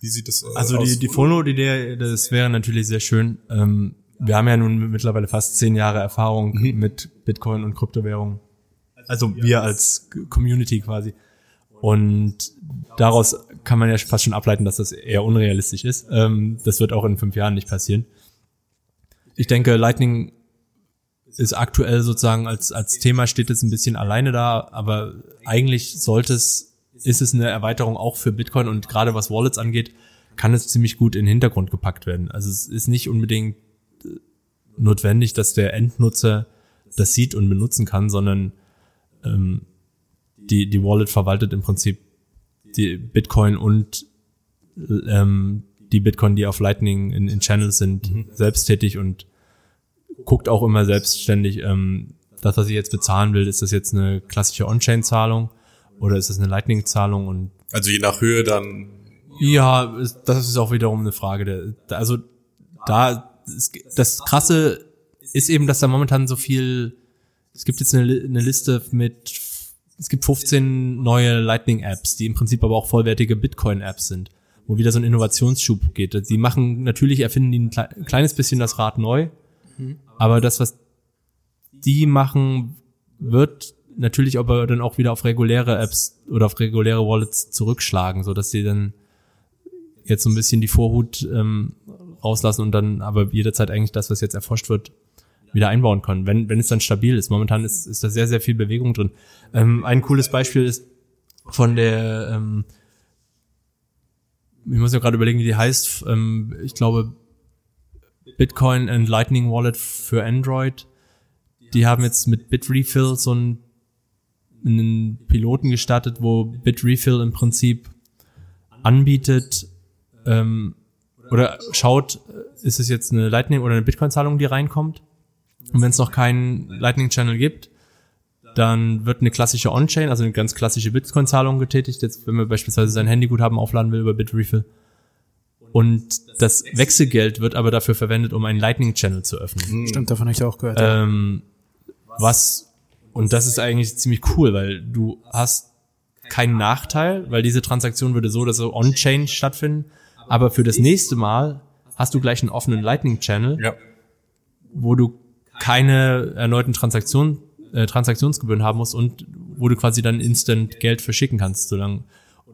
wie sieht das aus? Also die, die Full Note-Idee, das wäre natürlich sehr schön. Ähm, wir haben ja nun mittlerweile fast zehn Jahre Erfahrung mhm. mit Bitcoin und Kryptowährungen. Also wir als Community quasi. Und daraus kann man ja fast schon ableiten, dass das eher unrealistisch ist. Ähm, das wird auch in fünf Jahren nicht passieren. Ich denke, Lightning ist aktuell sozusagen als, als Thema steht es ein bisschen alleine da, aber eigentlich sollte es, ist es eine Erweiterung auch für Bitcoin und gerade was Wallets angeht, kann es ziemlich gut in den Hintergrund gepackt werden. Also es ist nicht unbedingt notwendig, dass der Endnutzer das sieht und benutzen kann, sondern ähm, die, die Wallet verwaltet im Prinzip die Bitcoin und ähm, die Bitcoin, die auf Lightning in, in Channels sind, mhm. selbsttätig und guckt auch immer selbstständig, ähm, das, was ich jetzt bezahlen will, ist das jetzt eine klassische On-Chain-Zahlung oder ist das eine Lightning-Zahlung und also je nach Höhe dann ja, das ist auch wiederum eine Frage. Der, also da das Krasse ist eben, dass da momentan so viel. Es gibt jetzt eine, eine Liste mit. Es gibt 15 neue Lightning-Apps, die im Prinzip aber auch vollwertige Bitcoin-Apps sind, wo wieder so ein Innovationsschub geht. Die machen natürlich erfinden die ein kleines bisschen das Rad neu, aber das, was die machen, wird natürlich aber dann auch wieder auf reguläre Apps oder auf reguläre Wallets zurückschlagen, so dass sie dann jetzt so ein bisschen die Vorhut ähm, rauslassen und dann aber jederzeit eigentlich das, was jetzt erforscht wird, wieder einbauen können, wenn, wenn es dann stabil ist. Momentan ist, ist da sehr, sehr viel Bewegung drin. Ähm, ein cooles Beispiel ist von der, ähm, ich muss ja gerade überlegen, wie die heißt, ähm, ich glaube Bitcoin and Lightning Wallet für Android. Die haben jetzt mit Bitrefill so einen, einen Piloten gestartet, wo Bitrefill im Prinzip anbietet, ähm, oder schaut, ist es jetzt eine Lightning oder eine Bitcoin-Zahlung, die reinkommt. Und wenn es noch keinen Lightning-Channel gibt, dann wird eine klassische On-Chain, also eine ganz klassische Bitcoin-Zahlung getätigt. Jetzt, wenn man beispielsweise sein Handyguthaben aufladen will über Bitrefill. Und das Wechselgeld wird aber dafür verwendet, um einen Lightning-Channel zu öffnen. Stimmt, davon habe ich auch gehört. Ähm, was, und das ist eigentlich ziemlich cool, weil du hast keinen Nachteil, weil diese Transaktion würde so oder so on-chain stattfinden. Aber für das nächste Mal hast du gleich einen offenen Lightning-Channel, ja. wo du keine erneuten Transaktionen, äh, Transaktionsgebühren haben musst und wo du quasi dann instant Geld verschicken kannst. Solange.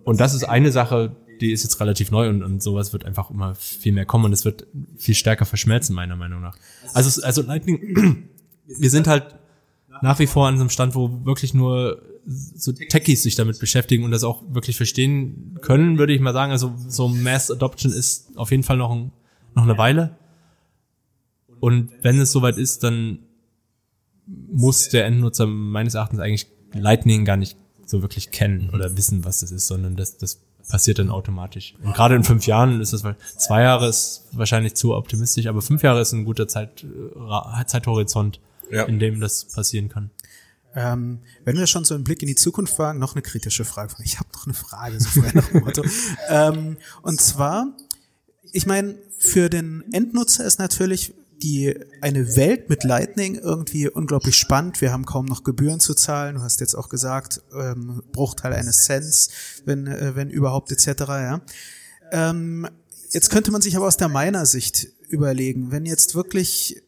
Und das ist eine Sache, die ist jetzt relativ neu und, und sowas wird einfach immer viel mehr kommen und es wird viel stärker verschmelzen, meiner Meinung nach. Also, also Lightning, wir sind halt nach wie vor an einem Stand, wo wirklich nur so Techies sich damit beschäftigen und das auch wirklich verstehen können, würde ich mal sagen. Also so Mass Adoption ist auf jeden Fall noch, ein, noch eine Weile. Und wenn es soweit ist, dann muss der Endnutzer meines Erachtens eigentlich Lightning gar nicht so wirklich kennen oder wissen, was das ist, sondern das, das passiert dann automatisch. Und gerade in fünf Jahren ist das, zwei Jahre ist wahrscheinlich zu optimistisch, aber fünf Jahre ist ein guter Zeit, äh, Zeithorizont, ja. in dem das passieren kann. Ähm, wenn wir schon so einen Blick in die Zukunft wagen, noch eine kritische Frage. Ich habe noch eine Frage, so frei nach dem Motto. ähm, und zwar, ich meine, für den Endnutzer ist natürlich die eine Welt mit Lightning irgendwie unglaublich spannend. Wir haben kaum noch Gebühren zu zahlen. Du hast jetzt auch gesagt, ähm, Bruchteil eines Cents, wenn äh, wenn überhaupt etc. Ja. Ähm, jetzt könnte man sich aber aus der meiner Sicht überlegen, wenn jetzt wirklich,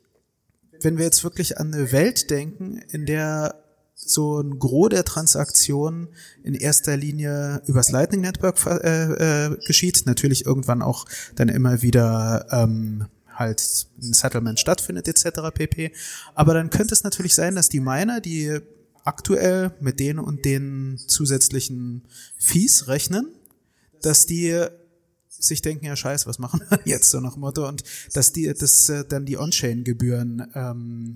wenn wir jetzt wirklich an eine Welt denken, in der so ein Gros der Transaktionen in erster Linie übers Lightning Network äh, äh, geschieht, natürlich irgendwann auch dann immer wieder ähm, halt ein Settlement stattfindet etc. pp. Aber dann könnte es natürlich sein, dass die Miner, die aktuell mit den und den zusätzlichen Fees rechnen, dass die sich denken, ja scheiße, was machen wir jetzt so nach Motto und dass die, dass äh, dann die On-Chain-Gebühren ähm,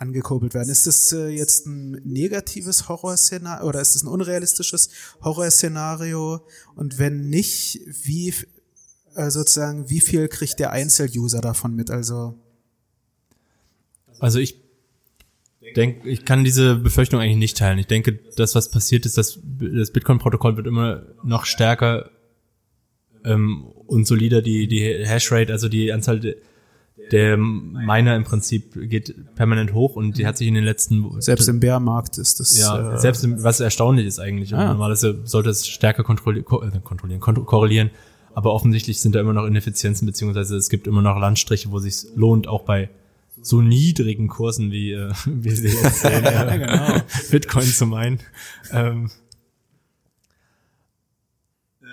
angekurbelt werden. Ist das äh, jetzt ein negatives Horrorszenario oder ist es ein unrealistisches Horrorszenario? Und wenn nicht, wie äh, sozusagen, wie viel kriegt der Einzeluser davon mit? Also also ich denke, ich kann diese Befürchtung eigentlich nicht teilen. Ich denke, das, was passiert ist, dass das Bitcoin-Protokoll wird immer noch stärker ähm, und solider. Die, die Hashrate, also die Anzahl de, der Miner im Prinzip geht permanent hoch und die hat sich in den letzten selbst im Bärmarkt ist das ja äh, selbst im, was erstaunlich ist eigentlich ah. normalerweise sollte es stärker kontrollieren, äh, kontrollieren korrelieren aber offensichtlich sind da immer noch Ineffizienzen beziehungsweise es gibt immer noch Landstriche wo sich lohnt auch bei so niedrigen Kursen wie äh, wie sie jetzt sehen ja, genau. Bitcoin zu meinen ähm,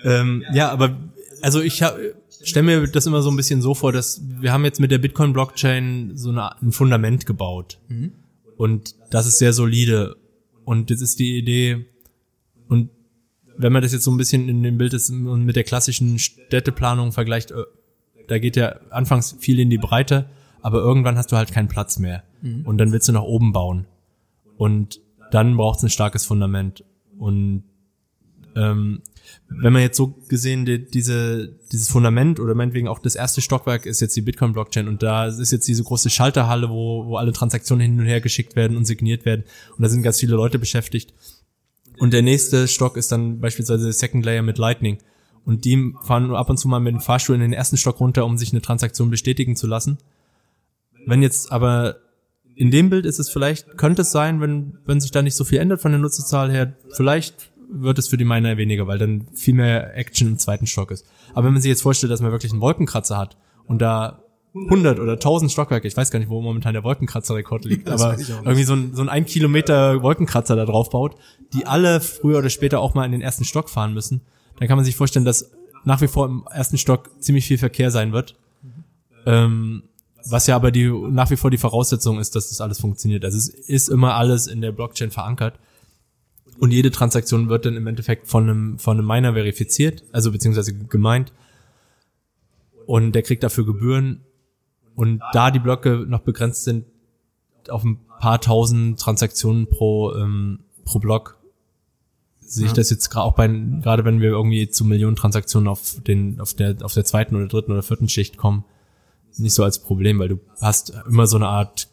Ähm, ja, aber also ich stelle mir das immer so ein bisschen so vor, dass wir haben jetzt mit der Bitcoin-Blockchain so eine, ein Fundament gebaut. Mhm. Und das ist sehr solide. Und jetzt ist die Idee, und wenn man das jetzt so ein bisschen in dem Bild ist und mit der klassischen Städteplanung vergleicht, äh, da geht ja anfangs viel in die Breite, aber irgendwann hast du halt keinen Platz mehr. Mhm. Und dann willst du nach oben bauen. Und dann braucht es ein starkes Fundament. Und ähm, wenn man jetzt so gesehen die, diese dieses Fundament oder meinetwegen auch das erste Stockwerk ist jetzt die Bitcoin Blockchain und da ist jetzt diese große Schalterhalle, wo wo alle Transaktionen hin und her geschickt werden und signiert werden und da sind ganz viele Leute beschäftigt. Und der nächste Stock ist dann beispielsweise Second Layer mit Lightning und die fahren ab und zu mal mit dem Fahrstuhl in den ersten Stock runter, um sich eine Transaktion bestätigen zu lassen. Wenn jetzt aber in dem Bild ist es vielleicht, könnte es sein, wenn, wenn sich da nicht so viel ändert von der Nutzerzahl her, vielleicht wird es für die Miner weniger, weil dann viel mehr Action im zweiten Stock ist. Aber wenn man sich jetzt vorstellt, dass man wirklich einen Wolkenkratzer hat und da 100 oder 1000 Stockwerke, ich weiß gar nicht, wo momentan der Wolkenkratzerrekord liegt, aber irgendwie so ein, so ein ein Kilometer Wolkenkratzer da drauf baut, die alle früher oder später auch mal in den ersten Stock fahren müssen, dann kann man sich vorstellen, dass nach wie vor im ersten Stock ziemlich viel Verkehr sein wird. Ähm, was ja aber die nach wie vor die Voraussetzung ist, dass das alles funktioniert. Also es ist immer alles in der Blockchain verankert. Und jede Transaktion wird dann im Endeffekt von einem, von einem Miner verifiziert, also beziehungsweise gemeint. Und der kriegt dafür Gebühren. Und da die Blöcke noch begrenzt sind auf ein paar tausend Transaktionen pro, ähm, pro Block, sehe ich das jetzt gerade auch bei, gerade wenn wir irgendwie zu Millionen Transaktionen auf den, auf der, auf der zweiten oder dritten oder vierten Schicht kommen, nicht so als Problem, weil du hast immer so eine Art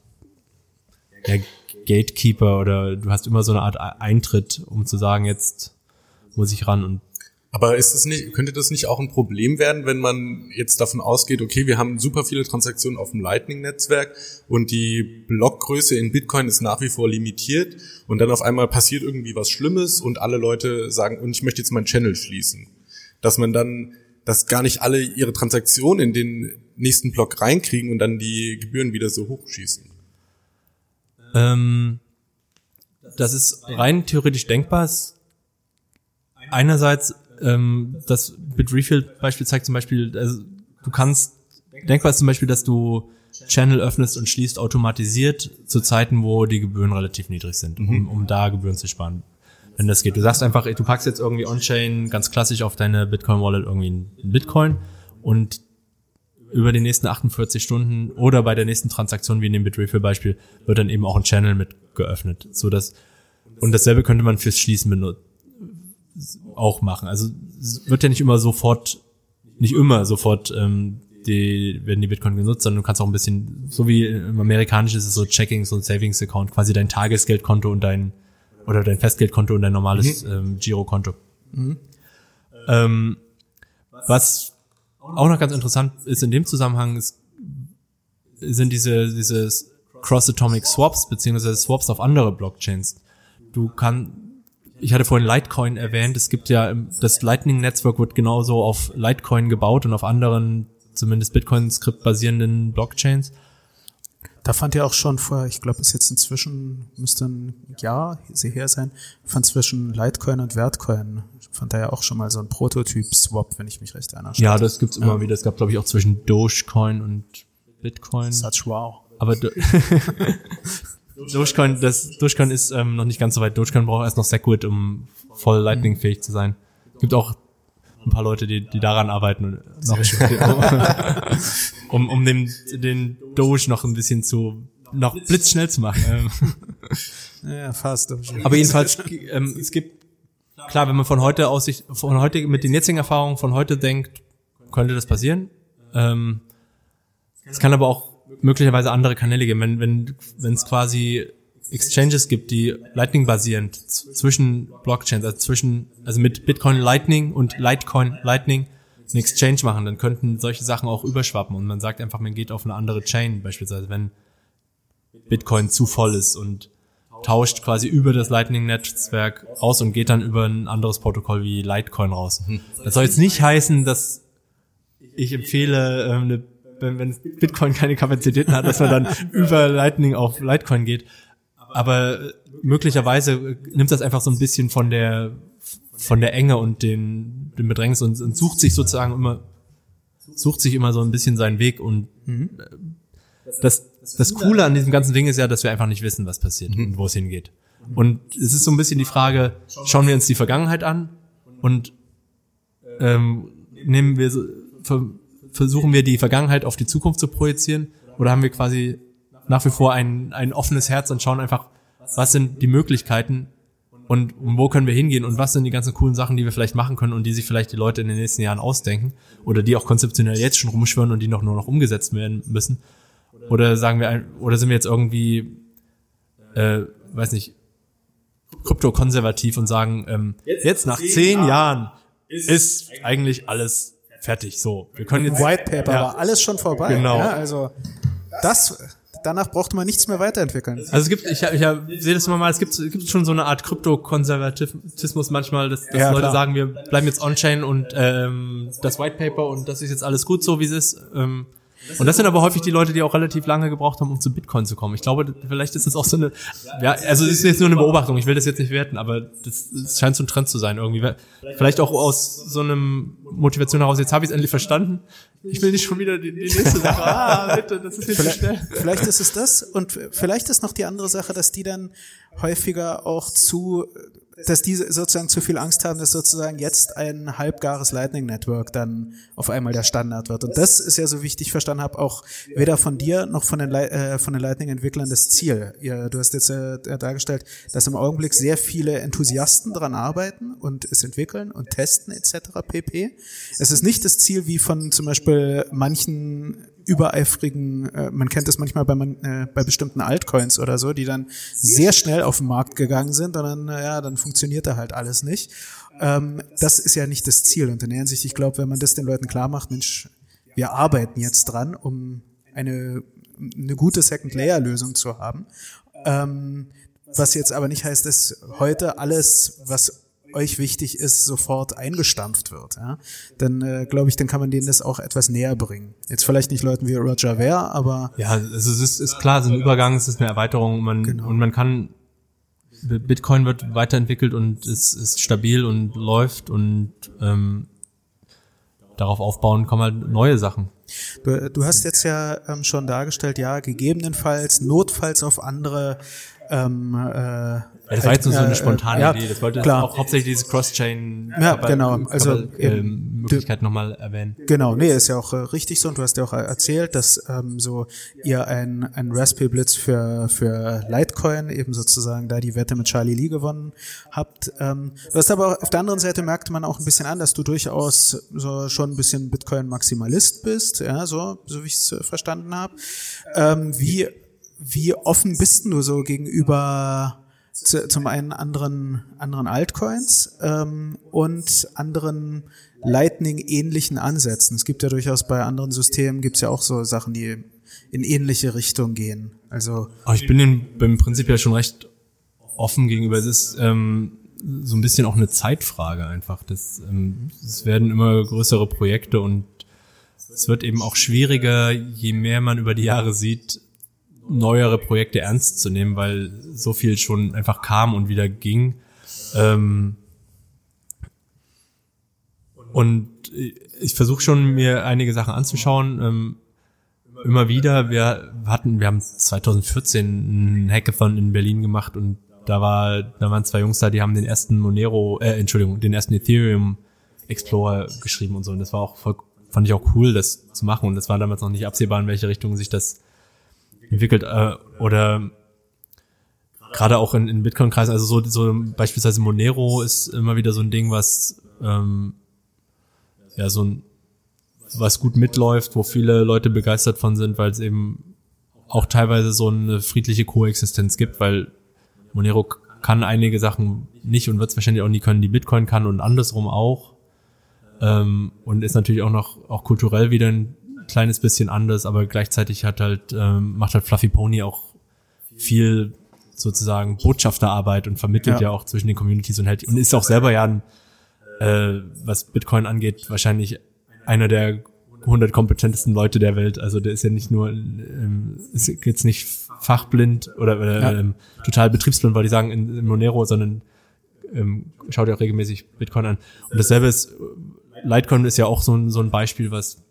ja, Gatekeeper oder du hast immer so eine Art Eintritt, um zu sagen, jetzt muss ich ran und aber ist das nicht, könnte das nicht auch ein Problem werden, wenn man jetzt davon ausgeht, okay, wir haben super viele Transaktionen auf dem Lightning-Netzwerk und die Blockgröße in Bitcoin ist nach wie vor limitiert und dann auf einmal passiert irgendwie was Schlimmes und alle Leute sagen, und ich möchte jetzt meinen Channel schließen. Dass man dann, dass gar nicht alle ihre Transaktionen in den nächsten Block reinkriegen und dann die Gebühren wieder so hochschießen. Ähm, das ist rein theoretisch denkbar. Einerseits, ähm, das Bitrefill-Beispiel zeigt zum Beispiel, also du kannst, denkbar ist zum Beispiel, dass du Channel öffnest und schließt automatisiert zu Zeiten, wo die Gebühren relativ niedrig sind, um, mhm. um da Gebühren zu sparen. Wenn das geht. Du sagst einfach, du packst jetzt irgendwie on-chain ganz klassisch auf deine Bitcoin-Wallet irgendwie ein Bitcoin und über die nächsten 48 Stunden oder bei der nächsten Transaktion, wie in dem Bitrefill-Beispiel, wird dann eben auch ein Channel mit geöffnet, so dass und dasselbe könnte man fürs Schließen auch machen. Also es wird ja nicht immer sofort, nicht immer sofort ähm, die werden die Bitcoin genutzt, sondern du kannst auch ein bisschen, so wie im Amerikanischen ist es so Checkings und Savings Account, quasi dein Tagesgeldkonto und dein oder dein Festgeldkonto und dein normales mhm. ähm, Girokonto. Mhm. Ähm, was auch noch ganz interessant ist in dem Zusammenhang ist, sind diese, diese Cross-Atomic Swaps, beziehungsweise Swaps auf andere Blockchains. Du kannst, ich hatte vorhin Litecoin erwähnt, es gibt ja, das Lightning-Netzwerk wird genauso auf Litecoin gebaut und auf anderen, zumindest Bitcoin-Skript basierenden Blockchains. Da fand ja auch schon vor, ich glaube, es ist jetzt inzwischen, müsste ein Jahr her sein, fand zwischen Litecoin und Wertcoin, fand da ja auch schon mal so ein Prototyp-Swap, wenn ich mich recht erinnere. Ja, das gibt's immer ja. wieder. Es gab, glaube ich, auch zwischen Dogecoin und Bitcoin. Such wow. Aber Do Dogecoin, das Dogecoin ist ähm, noch nicht ganz so weit. Dogecoin braucht erst noch Segwit, um voll Lightning-fähig zu sein. Gibt auch ein paar Leute, die, die daran arbeiten. Noch, um, um den, den Doge noch ein bisschen zu, noch blitzschnell zu machen. Ähm. ja, fast. Aber jedenfalls, ähm, es gibt, klar, wenn man von heute aus sich, von heute, mit den jetzigen Erfahrungen von heute denkt, könnte das passieren. Ähm, es kann aber auch möglicherweise andere Kanäle geben, wenn, wenn, wenn es quasi Exchanges gibt, die Lightning basierend zwischen Blockchains, also zwischen, also mit Bitcoin Lightning und Litecoin Lightning einen Exchange machen, dann könnten solche Sachen auch überschwappen und man sagt einfach, man geht auf eine andere Chain, beispielsweise wenn Bitcoin zu voll ist und tauscht quasi über das Lightning-Netzwerk raus und geht dann über ein anderes Protokoll wie Litecoin raus. Das soll jetzt nicht heißen, dass ich empfehle, ähm, wenn, wenn Bitcoin keine Kapazitäten hat, dass man dann über Lightning auf Litecoin geht. Aber möglicherweise nimmt das einfach so ein bisschen von der von der Enge und den, den Bedrängnis und, und sucht sich sozusagen immer, sucht sich immer so ein bisschen seinen Weg und äh, das, das Coole an diesem ganzen Ding ist ja, dass wir einfach nicht wissen, was passiert und wo es hingeht. Und es ist so ein bisschen die Frage, schauen wir uns die Vergangenheit an und ähm, nehmen wir ver, versuchen wir die Vergangenheit auf die Zukunft zu projizieren oder haben wir quasi nach wie vor ein, ein offenes Herz und schauen einfach, was sind die Möglichkeiten und wo können wir hingehen und was sind die ganzen coolen Sachen, die wir vielleicht machen können und die sich vielleicht die Leute in den nächsten Jahren ausdenken oder die auch konzeptionell jetzt schon rumschwören und die noch nur noch umgesetzt werden müssen. Oder sagen wir, ein- oder sind wir jetzt irgendwie, äh, weiß nicht, kryptokonservativ und sagen, ähm, jetzt nach zehn Jahren ist eigentlich alles fertig. So, wir können jetzt White Paper Ja. war alles schon vorbei. Genau. Ja, also das, danach brauchte man nichts mehr weiterentwickeln. Also es gibt, ich, ich, sehe das immer mal, es gibt, es gibt schon so eine Art Kryptokonservatismus manchmal, dass, dass Ja, Leute klar. sagen, wir bleiben jetzt on-chain und ähm, das White Paper und das ist jetzt alles gut so, wie es ist. Ähm, und das sind aber häufig die Leute, die auch relativ lange gebraucht haben, um zu Bitcoin zu kommen. Ich glaube, vielleicht ist das auch so eine, ja, also es ist jetzt nur eine Beobachtung, ich will das jetzt nicht werten, aber das, das scheint so ein Trend zu sein irgendwie. Vielleicht auch aus so einem Motivation heraus, jetzt habe ich es endlich verstanden. Ich will nicht schon wieder die, die nächste Sache. Ah, bitte, das ist jetzt zu Vielleicht, schnell. vielleicht ist es das und vielleicht ist noch die andere Sache, dass die dann häufiger auch zu, dass die sozusagen zu viel Angst haben, dass sozusagen jetzt ein halbgares Lightning Network dann auf einmal der Standard wird. Und das ist ja, so wie ich dich verstanden habe, auch weder von dir noch von den, äh, von den Lightning-Entwicklern das Ziel. Ihr, du hast jetzt äh, dargestellt, dass im Augenblick sehr viele Enthusiasten dran arbeiten und es entwickeln und testen etc. pp. Es ist nicht das Ziel wie von zum Beispiel manchen übereifrigen, äh, man kennt das manchmal bei, man, äh, bei bestimmten Altcoins oder so, die dann sehr schnell auf den Markt gegangen sind und dann, ja, dann funktioniert da halt alles nicht. Ähm, das ist ja nicht das Ziel. Und in der Hinsicht, ich glaube, wenn man das den Leuten klar macht, Mensch, wir arbeiten jetzt dran, um eine, eine gute Second-Layer-Lösung zu haben. Ähm, was jetzt aber nicht heißt, dass heute alles, was euch wichtig ist, sofort eingestampft wird. Ja? Dann äh, glaube ich, dann kann man denen das auch etwas näher bringen. Jetzt vielleicht nicht Leuten wie Roger Ver, aber Ja, also es ist, ist klar, es ist ein Übergang, es ist eine Erweiterung man, und man kann, Bitcoin wird weiterentwickelt und es ist stabil und läuft und ähm, darauf aufbauen kommen halt neue Sachen. Du, du hast jetzt ja ähm, schon dargestellt, ja, gegebenenfalls, notfalls auf andere ähm, äh, das war jetzt nur so äh, eine spontane ja, Idee. Das wollte klar. auch hauptsächlich diese Cross-Chain Ja, genau. Also, ähm, Möglichkeit nochmal erwähnen. Genau, nee, ist ja auch äh, richtig so und du hast ja auch äh, erzählt, dass ähm, so ihr ein, ein Raspberry Blitz für, für Litecoin eben sozusagen da die Wette mit Charlie Lee gewonnen habt. Ähm, du hast aber auf der anderen Seite merkte man auch ein bisschen an, dass du durchaus so schon ein bisschen Bitcoin-Maximalist bist, ja, so, so wie ich es äh, verstanden habe. Ähm, wie, wie offen bist du so gegenüber zu, zum einen anderen, anderen Altcoins ähm, und anderen Lightning-ähnlichen Ansätzen. Es gibt ja durchaus bei anderen Systemen gibt's ja auch so Sachen, die in ähnliche Richtung gehen. Also Aber ich bin dem, beim Prinzip ja schon recht offen gegenüber. Es ist ähm, so ein bisschen auch eine Zeitfrage einfach. Das, ähm, es werden immer größere Projekte und es wird eben auch schwieriger, je mehr man über die Jahre sieht, neuere Projekte ernst zu nehmen, weil so viel schon einfach kam und wieder ging. Ähm, und ich versuche schon, mir einige Sachen anzuschauen. Ähm, immer wieder. Wir hatten, wir haben 2014 einen Hackathon in Berlin gemacht und da war, da waren zwei Jungs da, die haben den ersten Monero, äh, Entschuldigung, den ersten Ethereum Explorer geschrieben und so. Und das war auch voll, fand ich auch cool, das zu machen. Und das war damals noch nicht absehbar, in welche Richtung sich das entwickelt. Äh, oder gerade auch in, in Bitcoin-Kreisen, also so, so beispielsweise Monero ist immer wieder so ein Ding, was ähm, ja so ein was gut mitläuft, wo viele Leute begeistert von sind, weil es eben auch teilweise so eine friedliche Koexistenz gibt, weil Monero kann einige Sachen nicht und wird es wahrscheinlich auch nie können, die Bitcoin kann und andersrum auch. Ähm, und ist natürlich auch noch auch kulturell wieder ein kleines bisschen anders, aber gleichzeitig hat halt ähm, macht halt Fluffy Pony auch viel sozusagen Botschafterarbeit und vermittelt Ja. ja, auch zwischen den Communities und hält und ist auch selber ja ein, äh, was Bitcoin angeht, wahrscheinlich einer der 100 kompetentesten Leute der Welt. Also der ist ja nicht nur, ähm, ist jetzt nicht fachblind oder, oder Ja. ähm, total betriebsblind, wollte ich sagen, in, in Monero, sondern ähm, schaut ja auch regelmäßig Bitcoin an. Und dasselbe ist, Litecoin ist ja auch so ein, so ein Beispiel, was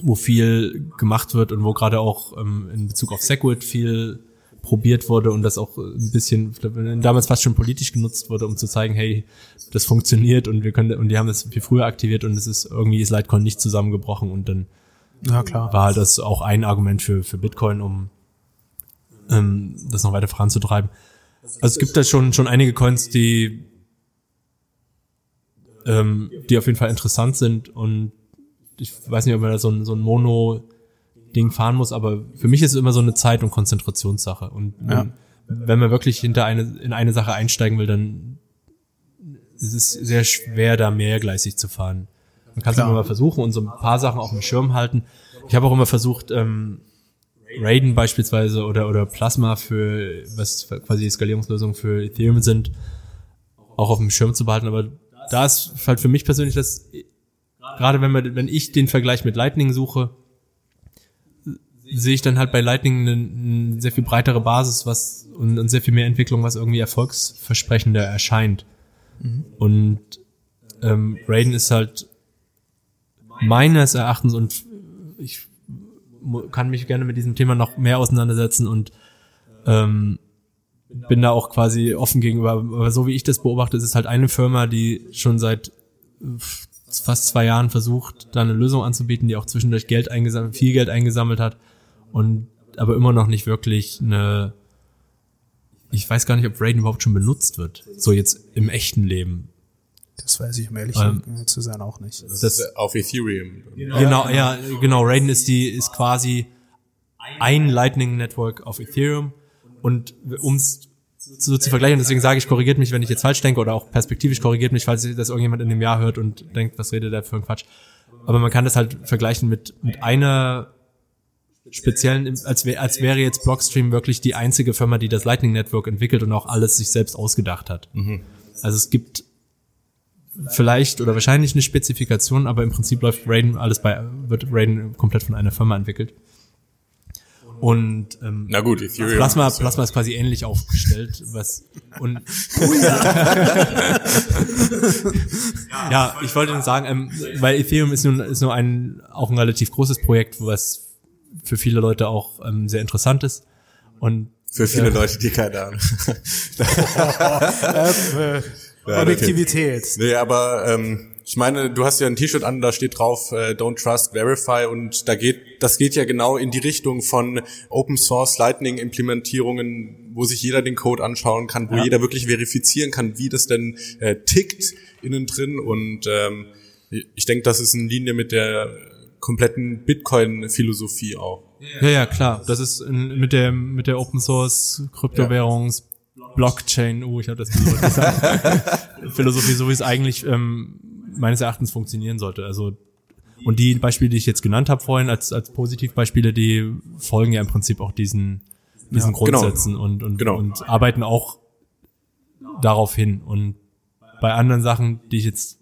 wo viel gemacht wird und wo gerade auch ähm, in Bezug auf Segwit viel probiert wurde und das auch ein bisschen damals fast schon politisch genutzt wurde, um zu zeigen, hey, das funktioniert und wir können und die haben das viel früher aktiviert und es ist irgendwie ist Litecoin nicht zusammengebrochen und dann Ja, klar. war halt das auch ein Argument für für Bitcoin, um ähm, das noch weiter voranzutreiben. Also es gibt da schon schon einige Coins, die ähm, die auf jeden Fall interessant sind und ich weiß nicht, ob man da so ein, so ein Mono Ding fahren muss, aber für mich ist es immer so eine Zeit- und Konzentrationssache. Und Ja. wenn man wirklich hinter eine, in eine Sache einsteigen will, dann ist es sehr schwer, da mehrgleisig zu fahren. Man kann es immer mal versuchen und so ein paar Sachen auf dem Schirm halten. Ich habe auch immer versucht, ähm, Raiden beispielsweise oder, oder Plasma für, was quasi die Skalierungslösungen für Ethereum sind, auch auf dem Schirm zu behalten. Aber da ist halt für mich persönlich das, gerade wenn man, wenn ich den Vergleich mit Lightning suche, sehe ich dann halt bei Lightning eine, eine sehr viel breitere Basis, was und, und sehr viel mehr Entwicklung, was irgendwie erfolgsversprechender erscheint. Und ähm, Raiden ist halt meines Erachtens und ich kann mich gerne mit diesem Thema noch mehr auseinandersetzen und ähm, bin da auch quasi offen gegenüber. Aber so wie ich das beobachte, ist es halt eine Firma, die schon seit fast zwei Jahren versucht, da eine Lösung anzubieten, die auch zwischendurch Geld eingesammelt, viel Geld eingesammelt hat und aber immer noch nicht wirklich eine ich weiß gar nicht, ob Raiden überhaupt schon benutzt wird. So jetzt im echten Leben. Das weiß ich, um ehrlich Ähm, zu sein, auch nicht. Das, Auf Ethereum. Genau, ja, genau. Raiden ist die, ist quasi ein Lightning Network auf Ethereum. Und um es so zu vergleichen, deswegen sage ich, korrigiert mich, wenn ich jetzt falsch denke, oder auch perspektivisch korrigiert mich, falls das irgendjemand in dem Jahr hört und denkt, was redet der für ein Quatsch. Aber man kann das halt vergleichen mit, mit einer speziellen, als, wär, als wäre jetzt Blockstream wirklich die einzige Firma, die das Lightning Network entwickelt und auch alles sich selbst ausgedacht hat. Also es gibt vielleicht oder wahrscheinlich eine Spezifikation, aber im Prinzip läuft Raiden alles bei, wird Raiden komplett von einer Firma entwickelt. Und ähm, Na gut, Ethereum. Plasma, ist ja- Plasma ist quasi ähnlich aufgestellt, was und ja, ich wollte nur sagen, ähm, weil Ethereum ist nun ist nur ein auch ein relativ großes Projekt, was für viele Leute auch ähm, sehr interessant ist und Für viele Leute, die keine Ahnung. Ja, Objektivität. Nee, aber ähm, ich meine, du hast ja ein T-Shirt an, da steht drauf äh, Don't Trust, Verify und da geht, das geht ja genau in die Richtung von Open Source Lightning Implementierungen, wo sich jeder den Code anschauen kann, wo jeder wirklich verifizieren kann, wie das denn äh, tickt innen drin und ähm, ich denke, das ist in Linie mit der kompletten Bitcoin-Philosophie auch. Ja, ja, klar. Das ist in, mit der mit der Open Source Kryptowährungs Blockchain, uh, ich habe das gesagt. Philosophie, so wie es eigentlich ähm, meines Erachtens funktionieren sollte. Also und die Beispiele, die ich jetzt genannt habe vorhin als als Positivbeispiele, die folgen ja im Prinzip auch diesen diesen genau. Grundsätzen und und, Genau. und arbeiten auch darauf hin. Und bei anderen Sachen, die ich jetzt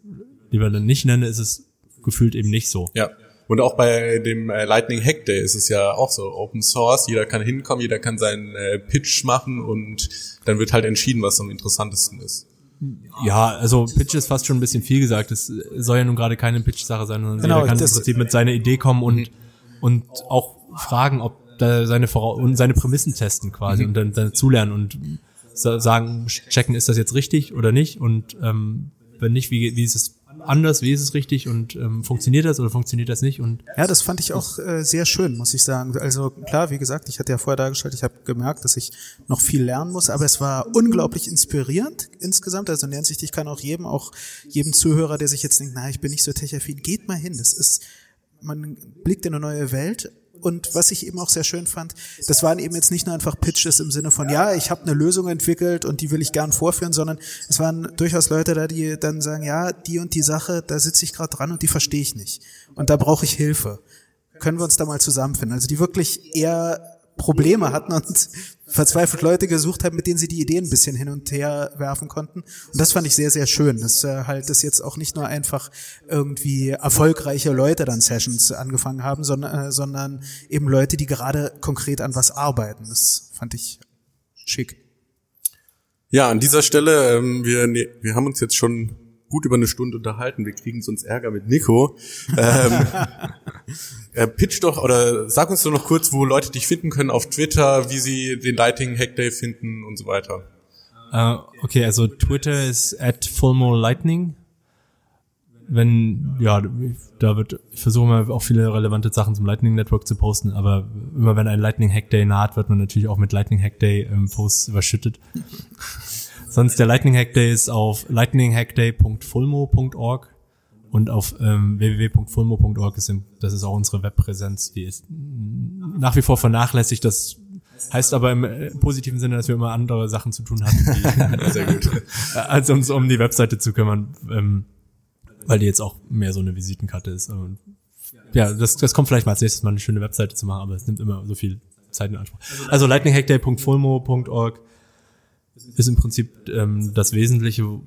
lieber dann nicht nenne, ist es gefühlt eben nicht so. Ja. Und auch bei dem äh, Lightning Hack Day ist es ja auch so Open Source. Jeder kann hinkommen, jeder kann seinen äh, Pitch machen und dann wird halt entschieden, was am interessantesten ist. Ja, also Pitch ist fast schon ein bisschen viel gesagt. Es soll ja nun gerade keine Pitch-Sache sein, sondern Genau, jeder kann im Prinzip mit seiner Idee kommen und, und auch fragen, ob da seine Vora und seine Prämissen testen quasi und dann, dann zulernen und sa- sagen, checken, ist das jetzt richtig oder nicht? Und ähm, wenn nicht, wie, wie ist es anders, wie ist es richtig und ähm, funktioniert das oder funktioniert das nicht und Ja, das fand ich auch äh, sehr schön, muss ich sagen. Also klar, wie gesagt, ich hatte ja vorher dargestellt, ich habe gemerkt, dass ich noch viel lernen muss, aber es war unglaublich inspirierend insgesamt. Also in der ich kann auch jedem, auch jedem Zuhörer, der sich jetzt denkt, na, ich bin nicht so tech-affin, geht mal hin. Das ist, man blickt in eine neue Welt. Und was ich eben auch sehr schön fand, das waren eben jetzt nicht nur einfach Pitches im Sinne von, ja, ich habe eine Lösung entwickelt und die will ich gern vorführen, sondern es waren durchaus Leute da, die dann sagen, ja, die und die Sache, da sitze ich gerade dran und die verstehe ich nicht. Und da brauche ich Hilfe. Können wir uns da mal zusammenfinden? Also die wirklich eher Probleme hatten und verzweifelt Leute gesucht haben, mit denen sie die Ideen ein bisschen hin und her werfen konnten. Und das fand ich sehr, sehr schön, dass äh, halt das jetzt auch nicht nur einfach irgendwie erfolgreiche Leute dann Sessions angefangen haben, sondern, äh, sondern eben Leute, die gerade konkret an was arbeiten. Das fand ich schick. Ja, an dieser Stelle, ähm, wir, ne, wir haben uns jetzt schon gut über eine Stunde unterhalten. Wir kriegen sonst Ärger mit Nico. ähm, äh, pitch doch oder sag uns doch noch kurz, wo Leute dich finden können auf Twitter, wie sie den Lighting Hackday finden und so weiter. Uh, okay, also Twitter ist at Lightning. Wenn, ja, da wird, ich versuche mal auch viele relevante Sachen zum Lightning Network zu posten, aber immer wenn ein Lightning Hack Day naht, wird man natürlich auch mit Lightning Hack Day ähm, Posts überschüttet. Sonst der Lightning Hack Day ist auf lightninghackday.fulmo.org und auf ähm, www.fulmo.org ist, das ist auch unsere Webpräsenz, die ist nach wie vor vernachlässigt. Das heißt aber im äh, positiven Sinne, dass wir immer andere Sachen zu tun hatten, die, sehr gut, als uns um die Webseite zu kümmern, ähm, weil die jetzt auch mehr so eine Visitenkarte ist. Und ja, das, das kommt vielleicht mal als nächstes mal eine schöne Webseite zu machen, aber es nimmt immer so viel Zeit in Anspruch. Also lightninghackday.fulmo.org ist im Prinzip ähm, das Wesentliche,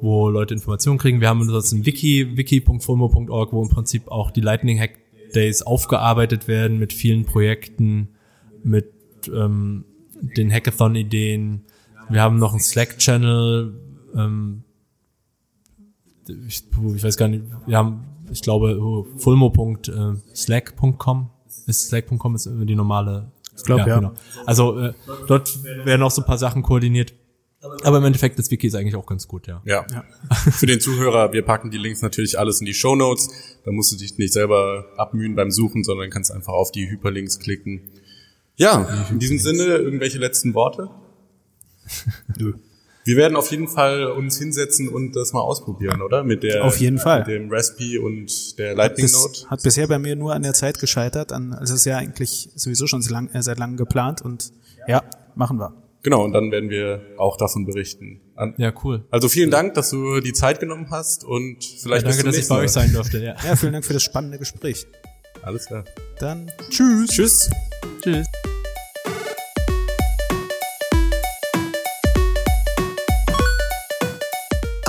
wo Leute Informationen kriegen. Wir haben uns Wiki, wiki.fulmo.org, wo im Prinzip auch die Lightning Hack Days aufgearbeitet werden mit vielen Projekten, mit ähm, den Hackathon-Ideen. Wir haben noch einen Slack-Channel. Ähm, ich, ich weiß gar nicht, wir haben, ich glaube, fulmo.slack.com ist slack.com ist die normale ich glaube, ja. ja. Genau. Also äh, dort werden auch so ein paar Sachen koordiniert. Aber im Endeffekt, das Wiki ist eigentlich auch ganz gut, ja. Ja. ja. Für den Zuhörer, wir packen die Links natürlich alles in die Show Notes. Da musst du dich nicht selber abmühen beim Suchen, sondern kannst einfach auf die Hyperlinks klicken. Ja, in diesem Sinne, irgendwelche letzten Worte? Nö. Wir werden auf jeden Fall uns hinsetzen und das mal ausprobieren, oder? Mit der auf jeden Fall mit dem Raspi und der Lightning Note. Hat bisher bei mir nur an der Zeit gescheitert. An, also es ist ja eigentlich sowieso schon seit, lang, äh, seit langem geplant und ja, machen wir. Genau, und dann werden wir auch davon berichten. An ja, cool. Also vielen Dank, dass du die Zeit genommen hast und vielleicht ja, danke, dass ich bei euch sein durfte. Ja. ja, vielen Dank für das spannende Gespräch. Alles klar. Dann tschüss. Tschüss. Tschüss.